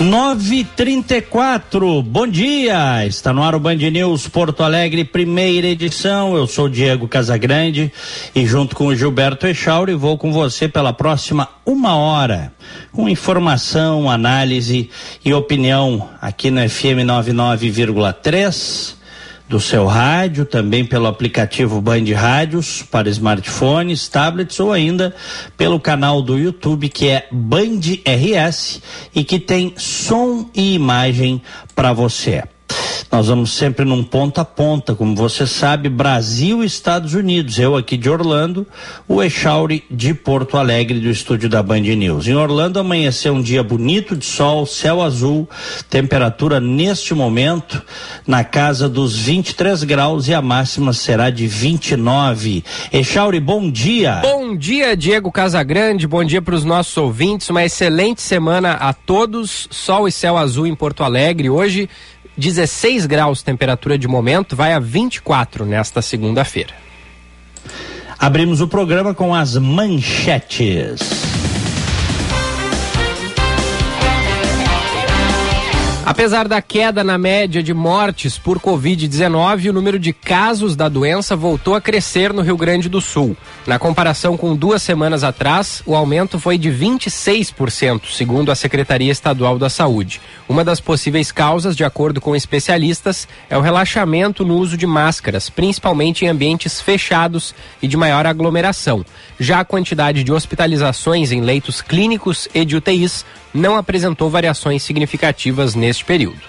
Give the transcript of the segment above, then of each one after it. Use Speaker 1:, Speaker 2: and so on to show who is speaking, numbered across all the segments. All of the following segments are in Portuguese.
Speaker 1: Nove trinta e quatro, bom dia, está no ar o Band News Porto Alegre, primeira edição, eu sou Diego Casagrande e junto com o Gilberto Echauri vou com você pela próxima uma hora, com informação, análise e opinião aqui no FM 99,3 do seu rádio, também pelo aplicativo Band Rádios para smartphones, tablets ou ainda pelo canal do YouTube que é Band RS e que tem som e imagem para você. Nós vamos sempre num ponta a ponta, como você sabe, Brasil e Estados Unidos. Eu aqui de Orlando, o Echauri de Porto Alegre, do estúdio da Band News. Em Orlando amanheceu um dia bonito de sol, céu azul, temperatura neste momento na casa dos 23 graus e a máxima será de 29. Echauri, bom dia.
Speaker 2: Bom dia, Diego Casagrande. Bom dia para os nossos ouvintes. Uma excelente semana a todos. Sol e céu azul em Porto Alegre. Hoje 16 graus temperatura de momento, vai a 24 nesta segunda-feira.
Speaker 1: Abrimos o programa com as manchetes.
Speaker 2: Apesar da queda na média de mortes por Covid-19, o número de casos da doença voltou a crescer no Rio Grande do Sul. Na comparação com duas semanas atrás, o aumento foi de 26%, segundo a Secretaria Estadual da Saúde. Uma das possíveis causas, de acordo com especialistas, é o relaxamento no uso de máscaras, principalmente em ambientes fechados e de maior aglomeração. Já a quantidade de hospitalizações em leitos clínicos e de UTIs não apresentou variações significativas neste período.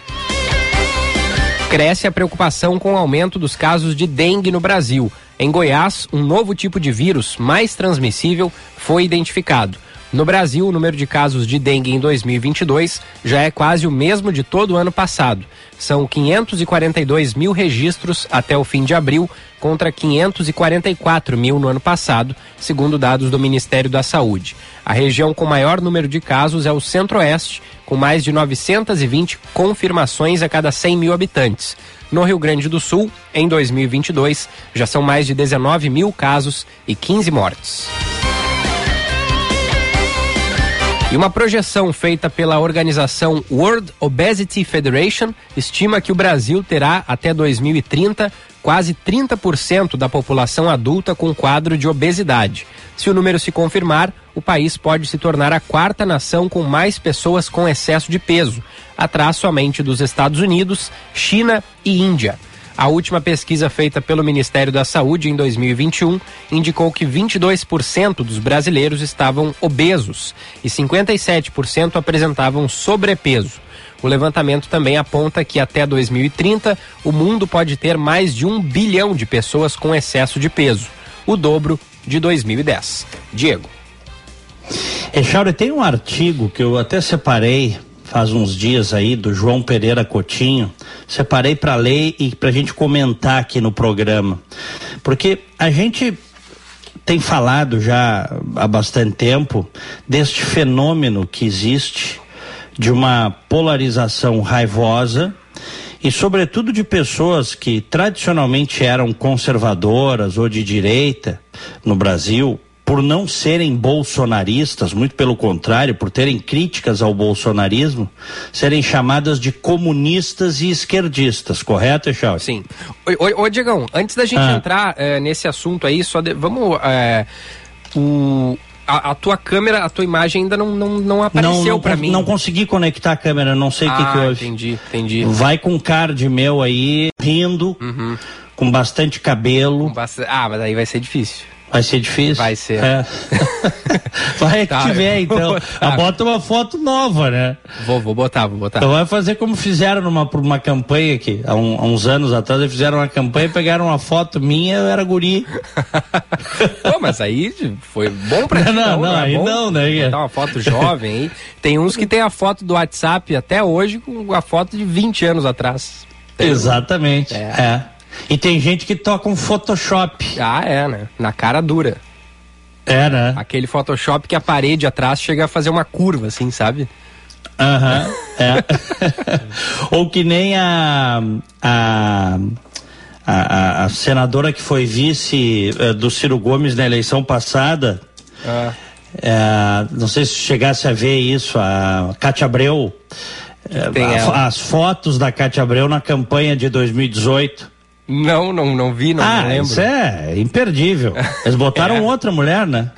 Speaker 2: Cresce a preocupação com o aumento dos casos de dengue no Brasil. Em Goiás, um novo tipo de vírus mais transmissível foi identificado. No Brasil, o número de casos de dengue em 2022 já é quase o mesmo de todo o ano passado. São 542 mil registros até o fim de abril, contra 544 mil no ano passado, segundo dados do Ministério da Saúde. A região com maior número de casos é o Centro-Oeste, com mais de 920 confirmações a cada 100 mil habitantes. No Rio Grande do Sul, em 2022, já são mais de 19 mil casos e 15 mortes. E uma projeção feita pela organização World Obesity Federation estima que o Brasil terá até 2030 quase 30% da população adulta com quadro de obesidade. Se o número se confirmar, o país pode se tornar a quarta nação com mais pessoas com excesso de peso, atrás somente dos Estados Unidos, China e Índia. A última pesquisa feita pelo Ministério da Saúde em 2021 indicou que 22% dos brasileiros estavam obesos e 57% apresentavam sobrepeso. O levantamento também aponta que até 2030 o mundo pode ter mais de um bilhão de pessoas com excesso de peso, o dobro de 2010. Diego.
Speaker 1: Echauri, tem um artigo que eu até separei faz uns dias aí do João Pereira Cotinho. Separei para ler e para a gente comentar aqui no programa, porque a gente tem falado já há bastante tempo deste fenômeno que existe de uma polarização raivosa e sobretudo de pessoas que tradicionalmente eram conservadoras ou de direita no Brasil por não serem bolsonaristas, muito pelo contrário, por terem críticas ao bolsonarismo, serem chamadas de comunistas e esquerdistas, correto, Echau?
Speaker 2: Sim. Ô, ô, Diegão, antes da gente ah. entrar é, nesse assunto aí, só de, vamos. É, o, a, a, tua câmera, a tua imagem ainda não, não, não apareceu para mim.
Speaker 1: Não consegui conectar a câmera, não sei o ah, que, que houve.
Speaker 2: Entendi, entendi.
Speaker 1: Vai com card meu aí, rindo, uhum. com bastante cabelo. Com
Speaker 2: Ah, mas aí vai ser difícil.
Speaker 1: Vai ser difícil?
Speaker 2: Vai ser. É.
Speaker 1: vai que tá, tiver, então. Ah, bota uma foto nova, né?
Speaker 2: Vou, vou botar, vou botar.
Speaker 1: Então vai fazer como fizeram numa uma campanha aqui, há, um, há uns anos atrás, eles fizeram uma campanha, pegaram uma foto minha, eu era guri.
Speaker 2: Pô, mas aí foi bom pra
Speaker 1: não, não, não, não,
Speaker 2: é
Speaker 1: aí
Speaker 2: bom?
Speaker 1: não, né?
Speaker 2: Botar uma foto jovem aí. Tem uns que tem a foto do WhatsApp até hoje com a foto de 20 anos atrás.
Speaker 1: Tem Exatamente. é. é. E tem gente que toca um Photoshop.
Speaker 2: Ah, é, né? Na cara dura.
Speaker 1: É, né?
Speaker 2: Aquele Photoshop que a parede atrás chega a fazer uma curva, assim, sabe?
Speaker 1: Aham, é. Ou que nem a, a, a, a senadora que foi vice uh, do Ciro Gomes na eleição passada. Ah. É, não sei se chegasse a ver isso, a Cátia Abreu. É, a, as fotos da Cátia Abreu na campanha de 2018.
Speaker 2: Não, não, não vi, não
Speaker 1: ah, lembro. Isso é imperdível. Eles botaram é. outra mulher, né?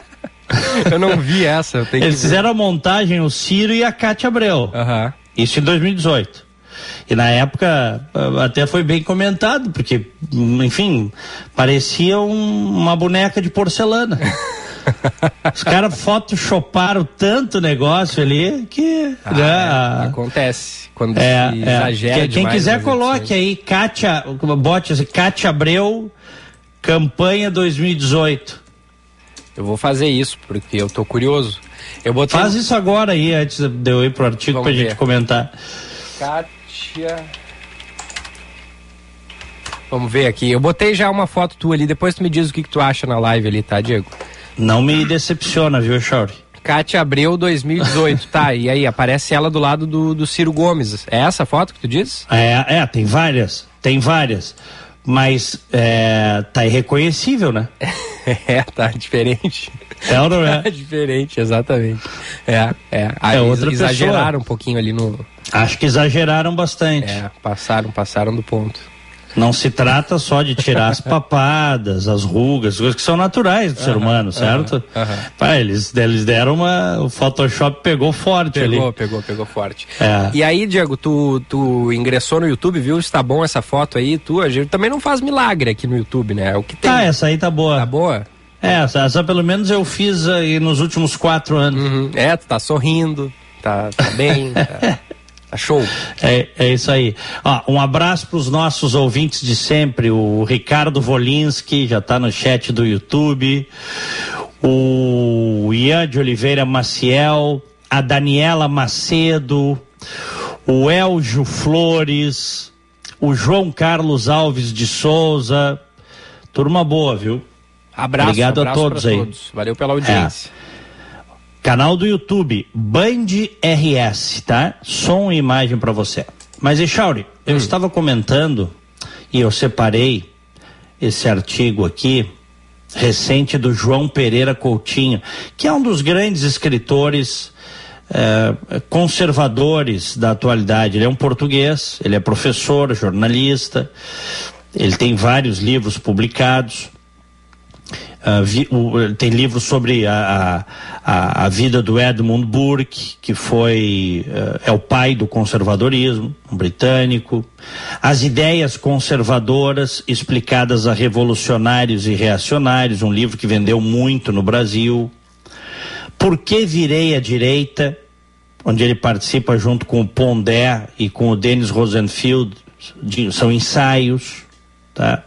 Speaker 2: eu não vi essa.
Speaker 1: Eles fizeram a montagem, o Ciro e a Cátia Abreu.
Speaker 2: Uhum.
Speaker 1: Isso em 2018. E na época até foi bem comentado, porque, enfim, parecia um, uma boneca de porcelana. Os caras photoshoparam tanto negócio ali que.
Speaker 2: Ah, né, é, acontece. Quando é, se é. exagera.
Speaker 1: Quem quiser, coloque aí, Kátia, bote assim, Kátia Abreu, campanha 2018.
Speaker 2: Eu vou fazer isso, porque eu tô curioso. Eu
Speaker 1: botei... Faz isso agora aí, antes de eu ir pro artigo Vamos pra ver. gente comentar.
Speaker 2: Kátia. Vamos ver aqui. Eu botei já uma foto tua ali, depois tu me diz o que, que tu acha na live ali, tá, Diego?
Speaker 1: Não me decepciona, viu, Chauri?
Speaker 2: Cátia Abreu 2018, tá? E aí, aparece ela do lado do, do Ciro Gomes. É essa foto que tu diz?
Speaker 1: É, é, tem várias. Tem várias. Mas é, tá irreconhecível, né?
Speaker 2: é, tá diferente.
Speaker 1: É ou não é?
Speaker 2: Tá diferente, exatamente. É, é. Aí é outra exageraram pessoa. um pouquinho ali no.
Speaker 1: Acho que exageraram bastante.
Speaker 2: É, passaram, passaram do ponto.
Speaker 1: Não se trata só de tirar as papadas, as rugas, coisas que são naturais do uh -huh, ser humano, certo? Uh -huh, uh. Pá, eles, eles deram uma. O Photoshop pegou forte
Speaker 2: pegou,
Speaker 1: ali.
Speaker 2: Pegou, pegou, pegou forte. É. E aí, Diego, tu, tu ingressou no YouTube, viu? Está bom essa foto aí? Tu, a gente também não faz milagre aqui no YouTube, né? É o que tem.
Speaker 1: Ah, essa aí tá boa.
Speaker 2: Tá boa?
Speaker 1: É, essa, essa pelo menos eu fiz aí nos últimos quatro anos.
Speaker 2: Uhum. É, tu tá sorrindo, tá, tá bem. tá... Tá show.
Speaker 1: É, é isso aí. Ó, um abraço para os nossos ouvintes de sempre. O Ricardo Volinski já está no chat do YouTube. O Ian de Oliveira Maciel. A Daniela Macedo. O Eljo Flores. O João Carlos Alves de Souza. Turma boa, viu?
Speaker 2: Abraço, Obrigado abraço a todos aí. Todos. Valeu pela audiência. É.
Speaker 1: Canal do YouTube, Band RS, tá? Som e imagem para você. Mas, Echauri, eu hum. estava comentando e eu separei esse artigo aqui, recente, do João Pereira Coutinho, que é um dos grandes escritores eh, conservadores da atualidade. Ele é um português, ele é professor, jornalista, ele tem vários livros publicados. Vi, tem livros sobre a, a, a, vida do Edmund Burke, que foi uh, é o pai do conservadorismo um britânico, as ideias conservadoras explicadas a revolucionários e reacionários, um livro que vendeu muito no Brasil. Por que virei à direita, onde ele participa junto com o Pondé e com o Dennis Rosenfield, de, são ensaios, tá?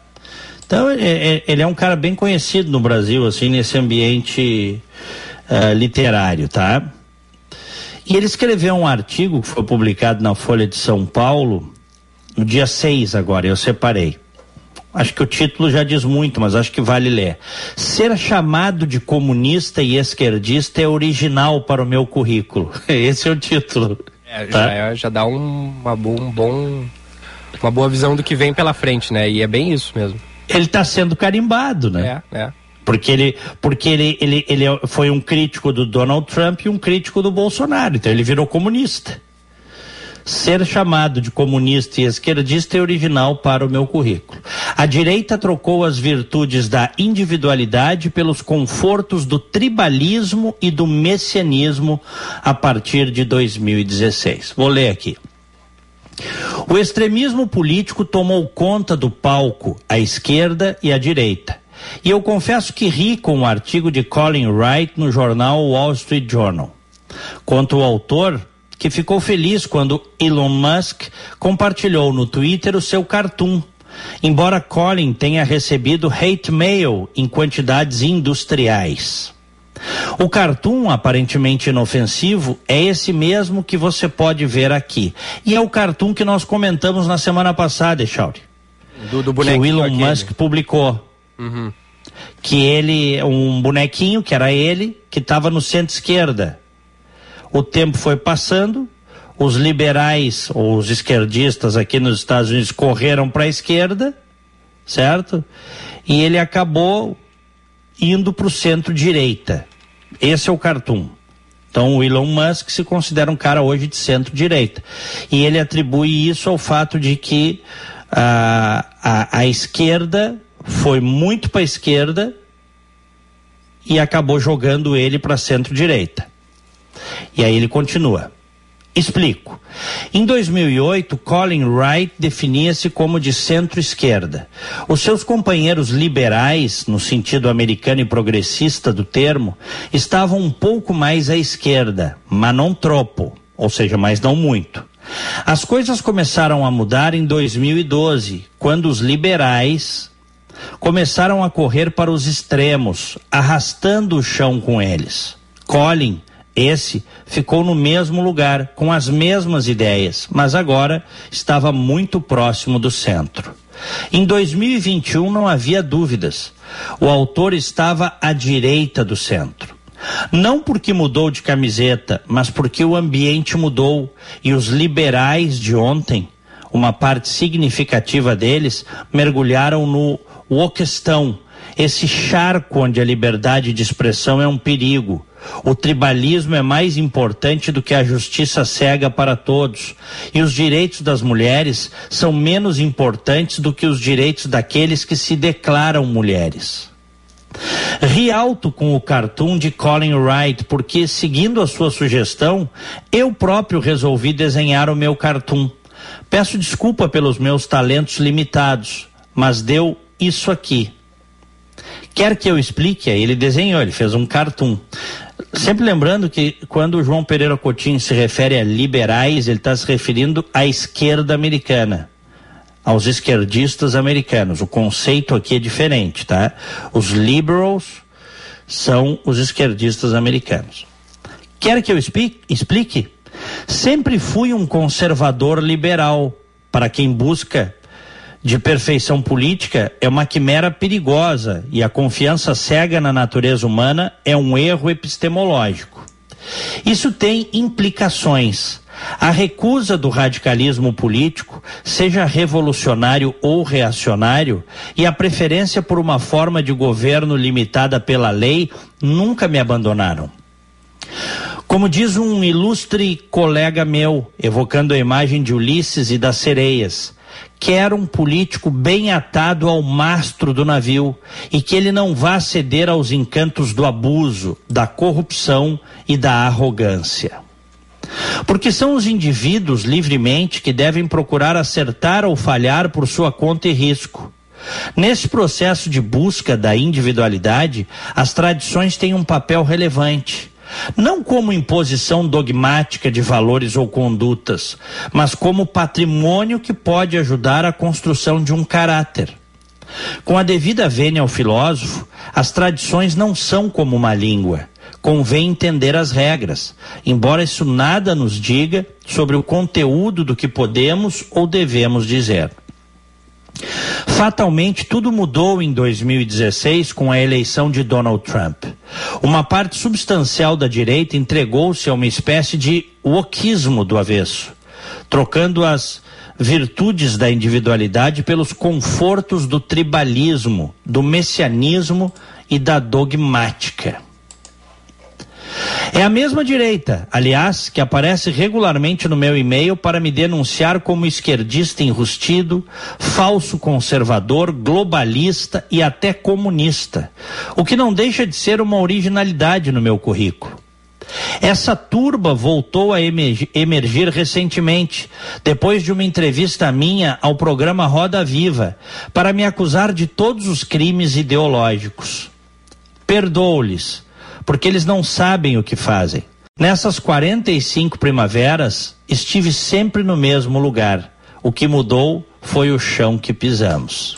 Speaker 1: Então, é, é, ele é um cara bem conhecido no Brasil, assim, nesse ambiente uh, literário, tá? E ele escreveu um artigo que foi publicado na Folha de São Paulo, no dia 6 agora, eu separei. Acho que o título já diz muito, mas acho que vale ler. Ser chamado de comunista e esquerdista é original para o meu currículo. Esse é o título.
Speaker 2: É, tá? já, é, já, dá um, uma, um bom, uma boa visão do que vem pela frente, né? E é bem isso mesmo
Speaker 1: ele está sendo carimbado, né?
Speaker 2: É, é.
Speaker 1: Porque, ele, porque ele, ele, ele foi um crítico do Donald Trump e um crítico do Bolsonaro, então ele virou comunista. Ser chamado de comunista e esquerdista é original para o meu currículo. A direita trocou as virtudes da individualidade pelos confortos do tribalismo e do messianismo a partir de 2016. Vou ler aqui. O extremismo político tomou conta do palco à esquerda e à direita. E eu confesso que ri com o um artigo de Colin Wright no jornal Wall Street Journal. Quanto ao autor, que ficou feliz quando Elon Musk compartilhou no Twitter o seu cartoon. Embora Colin tenha recebido hate mail em quantidades industriais. O cartoon, aparentemente inofensivo, é esse mesmo que você pode ver aqui. E é o cartoon que nós comentamos na semana passada, Echauri.
Speaker 2: Do, do
Speaker 1: que o Elon aquele. Musk publicou. Uhum. que ele, um bonequinho, que era ele, que estava no centro-esquerda. O tempo foi passando, os liberais ou os esquerdistas aqui nos Estados Unidos correram para a esquerda, certo? E ele acabou indo para o centro-direita. Esse é o cartoon. Então o Elon Musk se considera um cara hoje de centro-direita. E ele atribui isso ao fato de que a, a, a esquerda foi muito para a esquerda e acabou jogando ele para centro-direita. E aí ele continua. Explico. Em 2008, Colin Wright definia-se como de centro-esquerda. Os seus companheiros liberais, no sentido americano e progressista do termo, estavam um pouco mais à esquerda, mas não tropo, ou seja, mas não muito. As coisas começaram a mudar em 2012, quando os liberais começaram a correr para os extremos, arrastando o chão com eles. Colin, esse, ficou no mesmo lugar, com as mesmas ideias, mas agora estava muito próximo do centro. Em 2021 não havia dúvidas. O autor estava à direita do centro. Não porque mudou de camiseta, mas porque o ambiente mudou e os liberais de ontem, uma parte significativa deles, mergulharam no o questão, esse charco onde a liberdade de expressão é um perigo. O tribalismo é mais importante do que a justiça cega para todos. E os direitos das mulheres são menos importantes do que os direitos daqueles que se declaram mulheres. Ri alto com o cartoon de Colin Wright, porque, seguindo a sua sugestão, eu próprio resolvi desenhar o meu cartoon. Peço desculpa pelos meus talentos limitados, mas deu isso aqui. Quer que eu explique? Ele desenhou, ele fez um cartoon. Sempre lembrando que quando o João Pereira Coutinho se refere a liberais, ele está se referindo à esquerda americana, aos esquerdistas americanos. O conceito aqui é diferente, tá? Os liberals são os esquerdistas americanos. Quer que eu explique? Sempre fui um conservador liberal, para quem busca de perfeição política é uma quimera perigosa e a confiança cega na natureza humana é um erro epistemológico. Isso tem implicações. A recusa do radicalismo político, seja revolucionário ou reacionário, e a preferência por uma forma de governo limitada pela lei nunca me abandonaram. Como diz um ilustre colega meu, evocando a imagem de Ulisses e das sereias, quer um político bem atado ao mastro do navio e que ele não vá ceder aos encantos do abuso, da corrupção e da arrogância. Porque são os indivíduos livremente que devem procurar acertar ou falhar por sua conta e risco. Nesse processo de busca da individualidade, as tradições têm um papel relevante não como imposição dogmática de valores ou condutas, mas como patrimônio que pode ajudar a construção de um caráter. Com a devida vênia ao filósofo, as tradições não são como uma língua. Convém entender as regras, embora isso nada nos diga sobre o conteúdo do que podemos ou devemos dizer. Fatalmente, tudo mudou em 2016 com a eleição de Donald Trump. Uma parte substancial da direita entregou-se a uma espécie de wokismo do avesso, trocando as virtudes da individualidade pelos confortos do tribalismo, do messianismo e da dogmática. É a mesma direita, aliás, que aparece regularmente no meu e-mail para me denunciar como esquerdista enrustido, falso conservador, globalista e até comunista, o que não deixa de ser uma originalidade no meu currículo. Essa turba voltou a emergir recentemente, depois de uma entrevista minha ao programa Roda Viva, para me acusar de todos os crimes ideológicos. Perdoo-lhes porque eles não sabem o que fazem. Nessas 45 primaveras, estive sempre no mesmo lugar. O que mudou foi o chão que pisamos.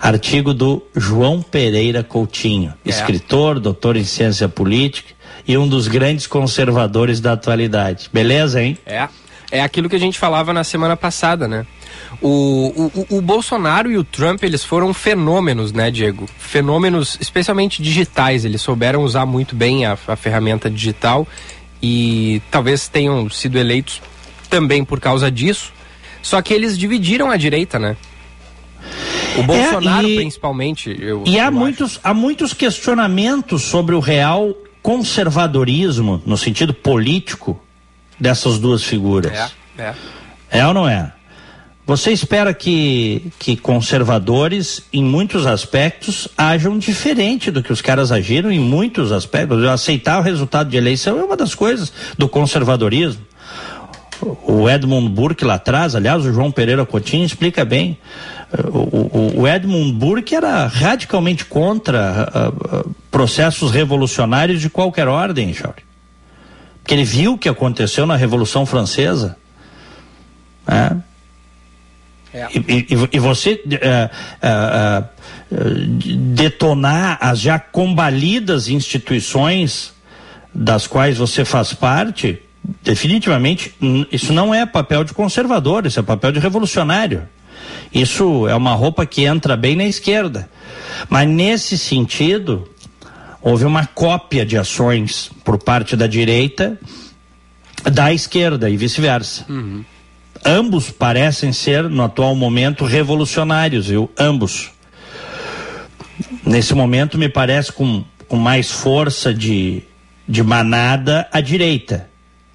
Speaker 1: Artigo do João Pereira Coutinho, é. escritor, doutor em ciência política e um dos grandes conservadores da atualidade. Beleza, hein?
Speaker 2: É. É aquilo que a gente falava na semana passada, né? O, o, o, Bolsonaro e o Trump, eles foram fenômenos, né, Diego? Fenômenos especialmente digitais. Eles souberam usar muito bem a, a ferramenta digital e talvez tenham sido eleitos também por causa disso. Só que eles dividiram a direita, né? O é, Bolsonaro, é, e, principalmente. Eu,
Speaker 1: e há, muitos, há muitos questionamentos sobre o real conservadorismo, no sentido político, dessas duas figuras. É, é. É ou não é? Você espera que, que conservadores, em muitos aspectos, ajam diferente do que os caras agiram em muitos aspectos. Aceitar o resultado de eleição é uma das coisas do conservadorismo. O Edmund Burke lá atrás, aliás, o João Pereira Coutinho explica bem. O, o, o Edmund Burke era radicalmente contra uh, uh, processos revolucionários de qualquer ordem, Jorge. Porque ele viu o que aconteceu na Revolução Francesa. Né? É. E, e, e, você uh, uh, uh, detonar as já combalidas instituições das quais você faz parte, definitivamente, isso não é papel de conservador, isso é papel de revolucionário. Isso é uma roupa que entra bem na esquerda. Mas nesse sentido, houve uma cópia de ações por parte da direita da esquerda e vice-versa. Uhum ambos parecem ser, no atual momento, revolucionários, viu? Ambos. Nesse momento, me parece com, com mais força de, de manada à direita,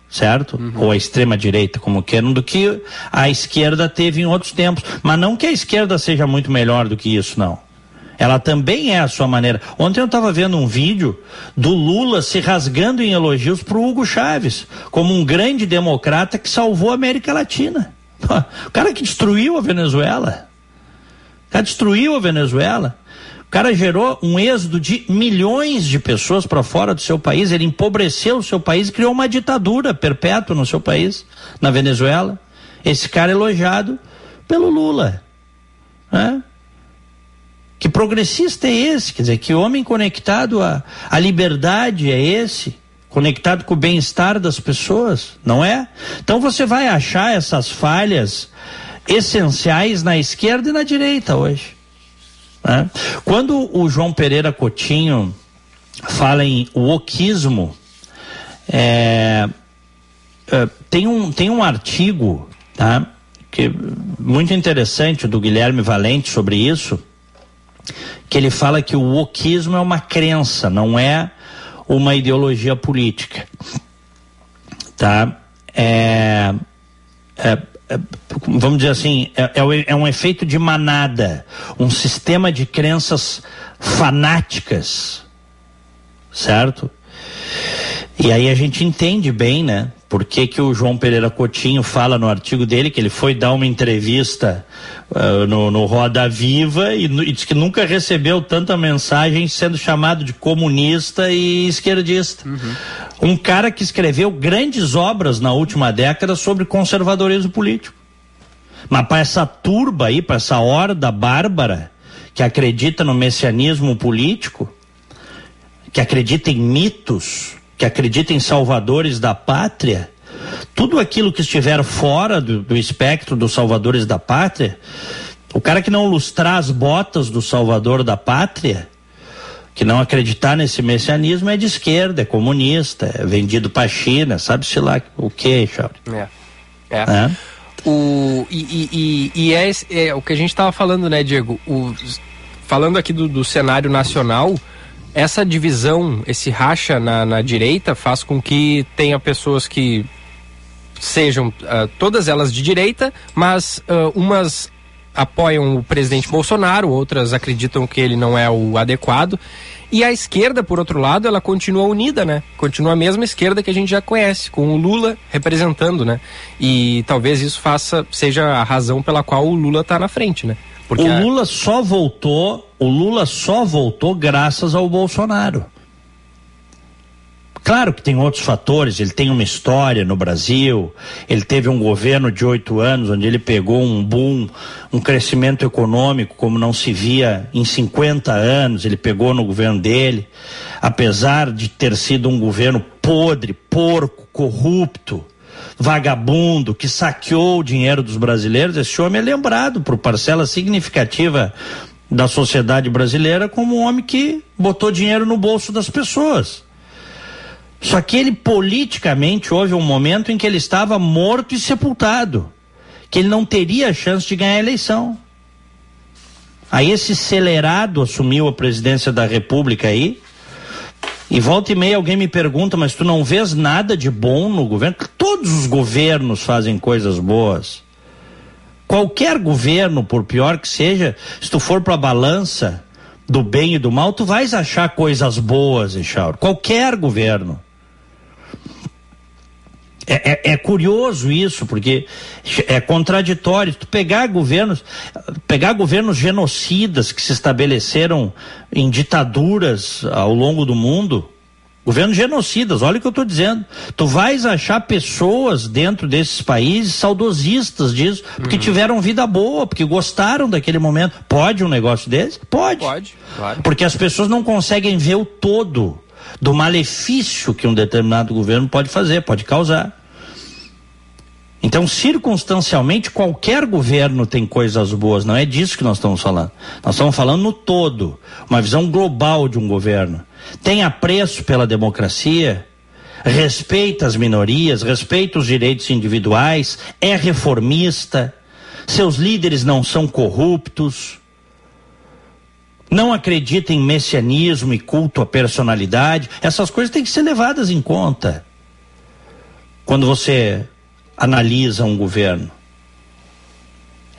Speaker 1: certo? Uhum. Ou à extrema-direita, como queiram, do que a esquerda teve em outros tempos. Mas não que a esquerda seja muito melhor do que isso, não. Ela também é a sua maneira. Ontem eu estava vendo um vídeo do Lula se rasgando em elogios para o Hugo Chaves, como um grande democrata que salvou a América Latina. O cara que destruiu a Venezuela. O cara destruiu a Venezuela. O cara gerou um êxodo de milhões de pessoas para fora do seu país. Ele empobreceu o seu país criou uma ditadura perpétua no seu país, na Venezuela. Esse cara elogiado pelo Lula. Né? Que progressista é esse? Quer dizer, que homem conectado à, à liberdade é esse? Conectado com o bem-estar das pessoas, não é? Então você vai achar essas falhas essenciais na esquerda e na direita hoje. Né? Quando o João Pereira Coutinho fala em wokismo, é, é, tem, um, tem um artigo tá, que, muito interessante do Guilherme Valente sobre isso, que ele fala que o wokismo é uma crença, não é uma ideologia política. Tá? É, é, é, vamos dizer assim, é, é, é um efeito de manada, um sistema de crenças fanáticas, certo? E aí a gente entende bem, né? Por que, que o João Pereira Coutinho fala no artigo dele que ele foi dar uma entrevista uh, no, no Roda Viva e, e diz que nunca recebeu tanta mensagem sendo chamado de comunista e esquerdista. Uhum. Um cara que escreveu grandes obras na última década sobre conservadorismo político. Mas para essa turba aí, para essa horda bárbara que acredita no messianismo político, que acredita em mitos, que acredita em salvadores da pátria, tudo aquilo que estiver fora do, do espectro dos salvadores da pátria, o cara que não lustrar as botas do salvador da pátria, que não acreditar nesse messianismo é de esquerda, é comunista, é vendido para a China, sabe-se lá o que, Charles. É.
Speaker 2: é. é. O, e, e, e, e é, é, o que a gente estava falando, né, Diego? O, falando aqui do, do cenário nacional, essa divisão, esse racha na, na direita faz com que tenha pessoas que sejam uh, todas elas de direita, mas uh, umas apoiam o presidente Bolsonaro, outras acreditam que ele não é o adequado. E a esquerda, por outro lado, ela continua unida, né? Continua a mesma esquerda que a gente já conhece, com o Lula representando, né? E talvez isso faça seja a razão pela qual o Lula está na frente, né?
Speaker 1: Porque o Lula a... só voltou, o Lula só voltou graças ao Bolsonaro. Claro que tem outros fatores, ele tem uma história no Brasil, ele teve um governo de oito anos onde ele pegou um boom, um crescimento econômico como não se via em 50 anos, ele pegou no governo dele, apesar de ter sido um governo podre, porco, corrupto, vagabundo que saqueou o dinheiro dos brasileiros, esse homem é lembrado por parcela significativa da sociedade brasileira como um homem que botou dinheiro no bolso das pessoas. Só que ele politicamente houve um momento em que ele estava morto e sepultado, que ele não teria chance de ganhar a eleição. Aí esse acelerado assumiu a presidência da República aí. E volta e meia alguém me pergunta, mas tu não vês nada de bom no governo? Todos os governos fazem coisas boas. Qualquer governo, por pior que seja, se tu for para a balança do bem e do mal, tu vais achar coisas boas, Echauro. Qualquer governo. É, é, é, curioso isso, porque é contraditório. Tu pegar governos, pegar governos genocidas que se estabeleceram em ditaduras ao longo do mundo, governos genocidas, olha o que eu estou dizendo. Tu vais achar pessoas dentro desses países saudosistas disso, porque uhum. tiveram vida boa, porque gostaram daquele momento. Pode um negócio desse? Pode.
Speaker 2: Pode, claro.
Speaker 1: Porque as pessoas não conseguem ver o todo do malefício que um determinado governo pode fazer, pode causar. Então, circunstancialmente, qualquer governo tem coisas boas, não é disso que nós estamos falando. Nós estamos falando no todo, uma visão global de um governo. Tem apreço pela democracia, respeita as minorias, respeita os direitos individuais, é reformista, seus líderes não são corruptos, não acredita em messianismo e culto à personalidade. Essas coisas têm que ser levadas em conta. Quando você analisa um governo?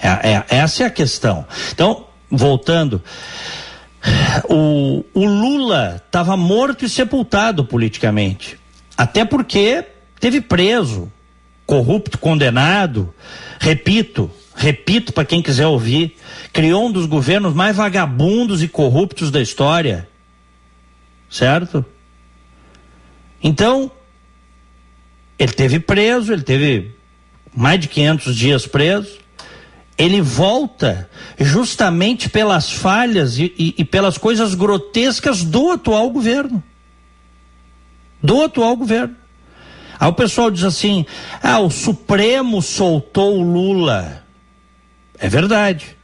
Speaker 1: É, é, essa é a questão. Então, voltando, o, o Lula estava morto e sepultado politicamente. Até porque teve preso, corrupto, condenado. Repito, repito para quem quiser ouvir, criou um dos governos mais vagabundos e corruptos da história. Certo? Então, ele teve preso, ele teve mais de 500 dias preso. Ele volta justamente pelas falhas e, e, e pelas coisas grotescas do atual governo. Do atual governo. Aí o pessoal diz assim: ah, o Supremo soltou o Lula. É verdade.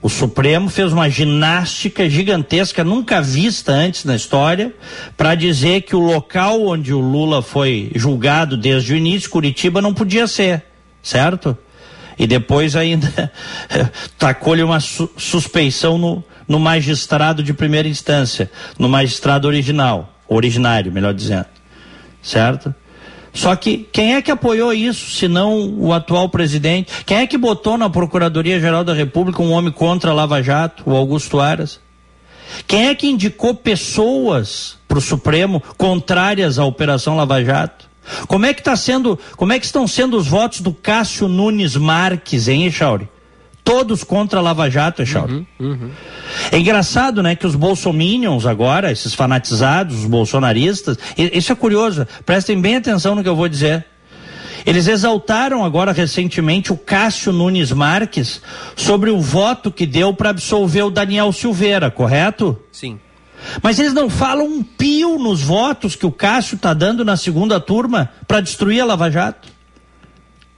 Speaker 1: O Supremo fez uma ginástica gigantesca, nunca vista antes na história, para dizer que o local onde o Lula foi julgado desde o início, Curitiba, não podia ser, certo? E depois ainda tacou-lhe uma su suspeição no, no magistrado de primeira instância, no magistrado original, originário, melhor dizendo, certo? Só que quem é que apoiou isso, se não o atual presidente? Quem é que botou na Procuradoria-Geral da República um homem contra a Lava Jato, o Augusto Aras? Quem é que indicou pessoas para o Supremo contrárias à Operação Lava Jato? Como é que está sendo, como é que estão sendo os votos do Cássio Nunes Marques, hein, Echauri? Todos contra a Lava Jato, Echauri. Uhum, uhum. É engraçado, né, que os bolsominions agora, esses fanatizados, os bolsonaristas, isso é curioso, prestem bem atenção no que eu vou dizer. Eles exaltaram agora recentemente o Cássio Nunes Marques sobre o voto que deu para absolver o Daniel Silveira, correto?
Speaker 2: Sim.
Speaker 1: Mas eles não falam um pio nos votos que o Cássio está dando na segunda turma para destruir a Lava Jato.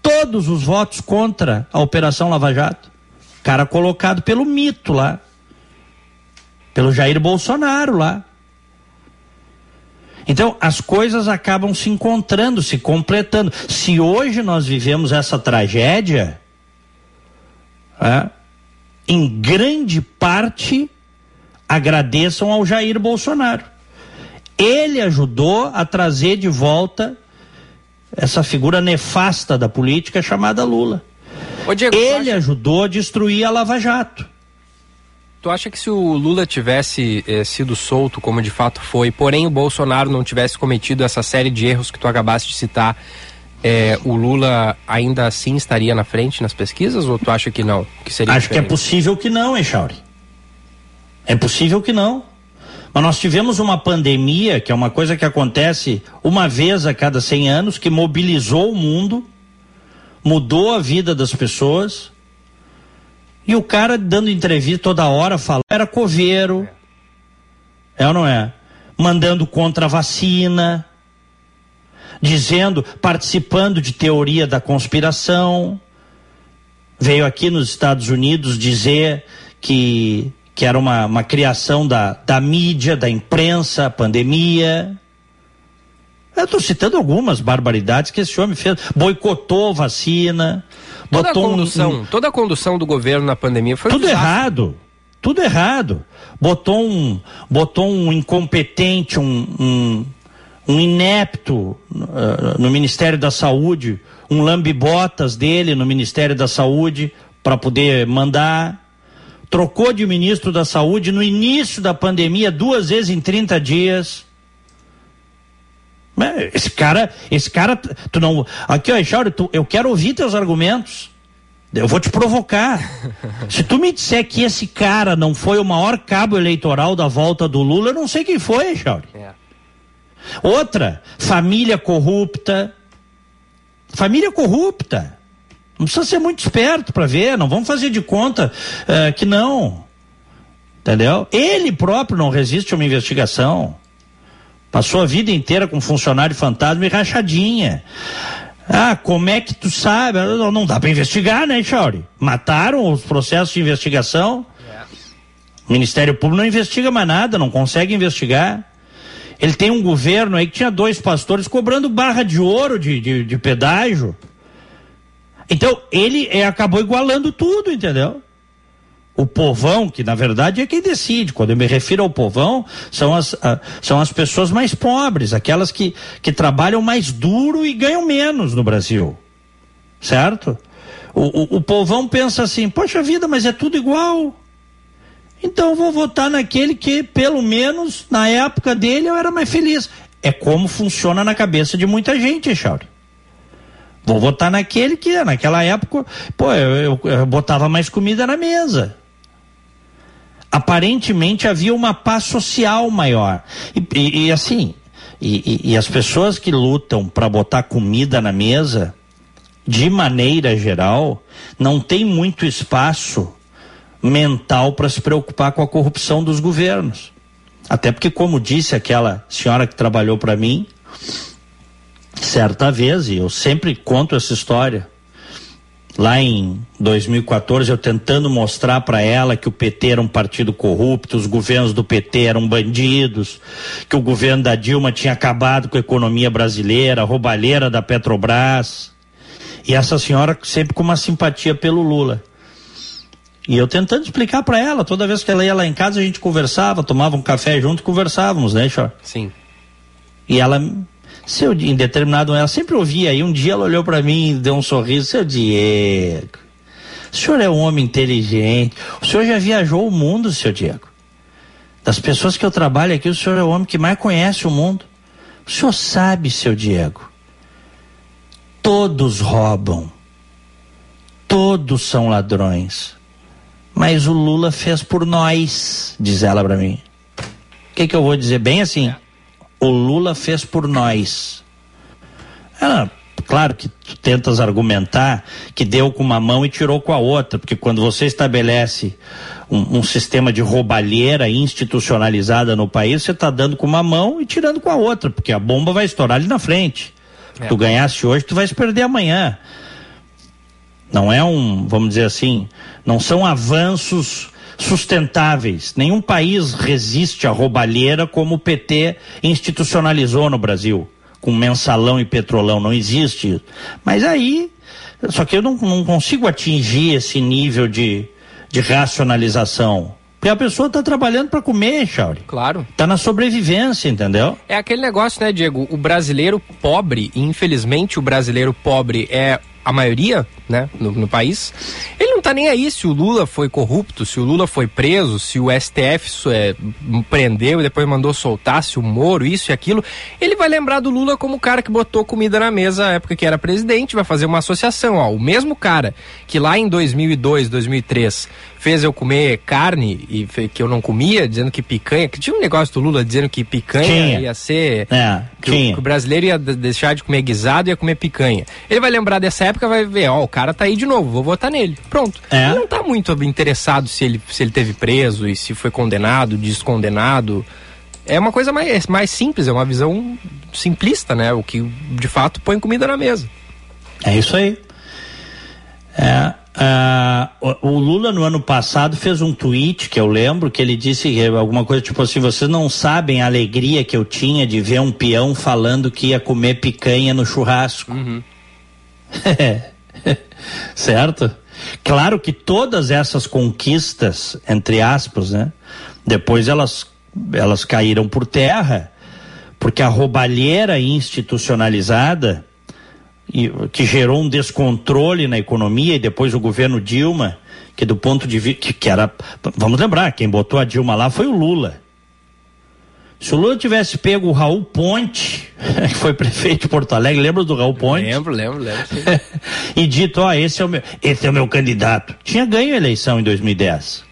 Speaker 1: Todos os votos contra a Operação Lava Jato. Cara colocado pelo mito lá pelo Jair Bolsonaro lá. Então, as coisas acabam se encontrando, se completando. Se hoje nós vivemos essa tragédia, é, em grande parte agradeçam ao Jair Bolsonaro. Ele ajudou a trazer de volta essa figura nefasta da política chamada Lula. Diego, Ele acha... ajudou a destruir a Lava Jato.
Speaker 2: Tu acha que se o Lula tivesse eh, sido solto, como de fato foi, porém o Bolsonaro não tivesse cometido essa série de erros que tu acabaste de citar, eh, o Lula ainda assim estaria na frente nas pesquisas ou tu acha que não?
Speaker 1: Que seria Acho diferente? que é possível que não, hein, Chauri? É possível que não. Mas nós tivemos uma pandemia, que é uma coisa que acontece uma vez a cada 100 anos, que mobilizou o mundo, mudou a vida das pessoas e o cara dando entrevista toda hora falando, era coveiro. É ou não é? Mandando contra a vacina. dizendo, participando de teoria da conspiração. Veio aqui nos Estados Unidos dizer que, que era uma, uma criação da, da mídia, da imprensa, a pandemia. Eu estou citando algumas barbaridades que esse homem fez. Boicotou vacina.
Speaker 2: Toda, a condução, um, toda a condução do governo na pandemia foi
Speaker 1: tudo um errado. Tudo errado. Botou um, botou um incompetente, um, um, um inepto uh, no Ministério da Saúde, um lambibotas dele no Ministério da Saúde para poder mandar. Trocou de ministro da Saúde no início da pandemia, duas vezes em 30 dias. Esse cara, esse cara, tu não. Aqui, ó, Echauri, tu, eu quero ouvir teus argumentos. Eu vou te provocar. Se tu me disser que esse cara não foi o maior cabo eleitoral da volta do Lula, eu não sei quem foi, Echauri. É. Outra, família corrupta. Família corrupta. Não precisa ser muito esperto para ver, não vamos fazer de conta uh, que não. Entendeu? Ele próprio não resiste a uma investigação. Passou a vida inteira com funcionário fantasma e rachadinha. Ah, como é que tu sabe? Não, dá para investigar, né, Chauri? Mataram os processos de investigação. É. O Ministério Público não investiga mais nada, não consegue investigar. Ele tem um governo aí que tinha dois pastores cobrando barra de ouro de, de, de pedágio. Então, ele é, acabou igualando tudo, entendeu? o povão, que na verdade é quem decide. Quando eu me refiro ao povão, são as, a, são as pessoas mais pobres, aquelas que, que trabalham mais duro e ganham menos no Brasil. Certo? O, o, o povão pensa assim: poxa vida, mas é tudo igual. Então vou votar naquele que, pelo menos, na época dele, eu era mais feliz. É como funciona na cabeça de muita gente, Echauri. Vou votar naquele que, naquela época, pô, eu, eu, eu botava mais comida na mesa aparentemente havia uma paz social maior. E, e, e assim, e, e, as pessoas que lutam para botar comida na mesa, de maneira geral, não tem muito espaço mental para se preocupar com a corrupção dos governos. Até porque, como disse aquela senhora que trabalhou para mim, certa vez, e eu sempre conto essa história, lá em 2014, eu tentando mostrar para ela que o PT era um partido corrupto, os governos do PT eram bandidos, que o governo da Dilma tinha acabado com a economia brasileira, a roubalheira da Petrobras. E essa senhora sempre com uma simpatia pelo Lula. E eu tentando explicar para ela, toda vez que ela ia lá em casa, a gente conversava, tomava um café junto e conversávamos, né, Chor?
Speaker 2: Sim.
Speaker 1: E ela seu, em determinado ela sempre ouvia aí, um dia ela olhou para mim e deu um sorriso, seu Diego, o senhor é um homem inteligente, o senhor já viajou o mundo, seu Diego. Das pessoas que eu trabalho aqui, o senhor é o homem que mais conhece o mundo. O senhor sabe, seu Diego, todos roubam, todos são ladrões, mas o Lula fez por nós, diz ela para mim. O que, que eu vou dizer? Bem assim, o Lula fez por nós. Claro que tu tentas argumentar que deu com uma mão e tirou com a outra, porque quando você estabelece um, um sistema de roubalheira institucionalizada no país, você está dando com uma mão e tirando com a outra, porque a bomba vai estourar ali na frente. É. Tu ganhasse hoje, tu vais perder amanhã. Não é um, vamos dizer assim, não são avanços sustentáveis. Nenhum país resiste à roubalheira como o PT institucionalizou no Brasil, com mensalão e petrolão. Não existe. Mas aí, só que eu não, não consigo atingir esse nível de, de racionalização. Porque a pessoa está trabalhando para comer, Chauri.
Speaker 2: Claro.
Speaker 1: Está na sobrevivência, entendeu?
Speaker 2: É aquele negócio, né, Diego? O brasileiro pobre, infelizmente o brasileiro pobre é a maioria, né, no, no, país, ele não tá nem aí se o Lula foi corrupto, se o Lula foi preso, se o STF é, prendeu e depois mandou soltar, se o Moro, isso e aquilo. Ele vai lembrar do Lula como o cara que botou comida na mesa na época que era presidente, vai fazer uma associação, ó, o mesmo cara que lá em 2002, 2003 fez eu comer carne e que eu não comia, dizendo que picanha, que tinha um negócio do Lula dizendo que picanha tinha. ia ser é, que, o, que, o, brasileiro ia deixar de comer guisado e ia comer picanha. Ele vai lembrar dessa época, vai ver, ó, o cara tá aí de novo, vou votar nele. Pronto. É. Ele não tá muito interessado se ele se ele teve preso e se foi condenado, descondenado. é uma coisa mais, mais simples, é uma visão simplista, né? O que de fato põe comida na mesa.
Speaker 1: É isso aí. É, uh, o, o, Lula no ano passado fez um tweet que eu lembro que ele disse alguma coisa tipo assim: vocês não sabem a alegria que eu tinha de ver um peão falando que ia comer picanha no churrasco. Uhum. certo? Claro que todas essas conquistas, entre aspas, né? Depois elas, elas caíram por terra, porque a roubalheira institucionalizada que gerou um descontrole na economia e depois o governo Dilma, que do ponto de vista que, que era, vamos lembrar, quem botou a Dilma lá foi o Lula. Se o Lula tivesse pego o Raul Ponte, que foi prefeito de Porto Alegre, lembra do Raul Ponte?
Speaker 2: Lembro, lembro, lembro.
Speaker 1: e dito, ó, esse é o meu, esse é o meu candidato. Tinha ganho a eleição em 2010.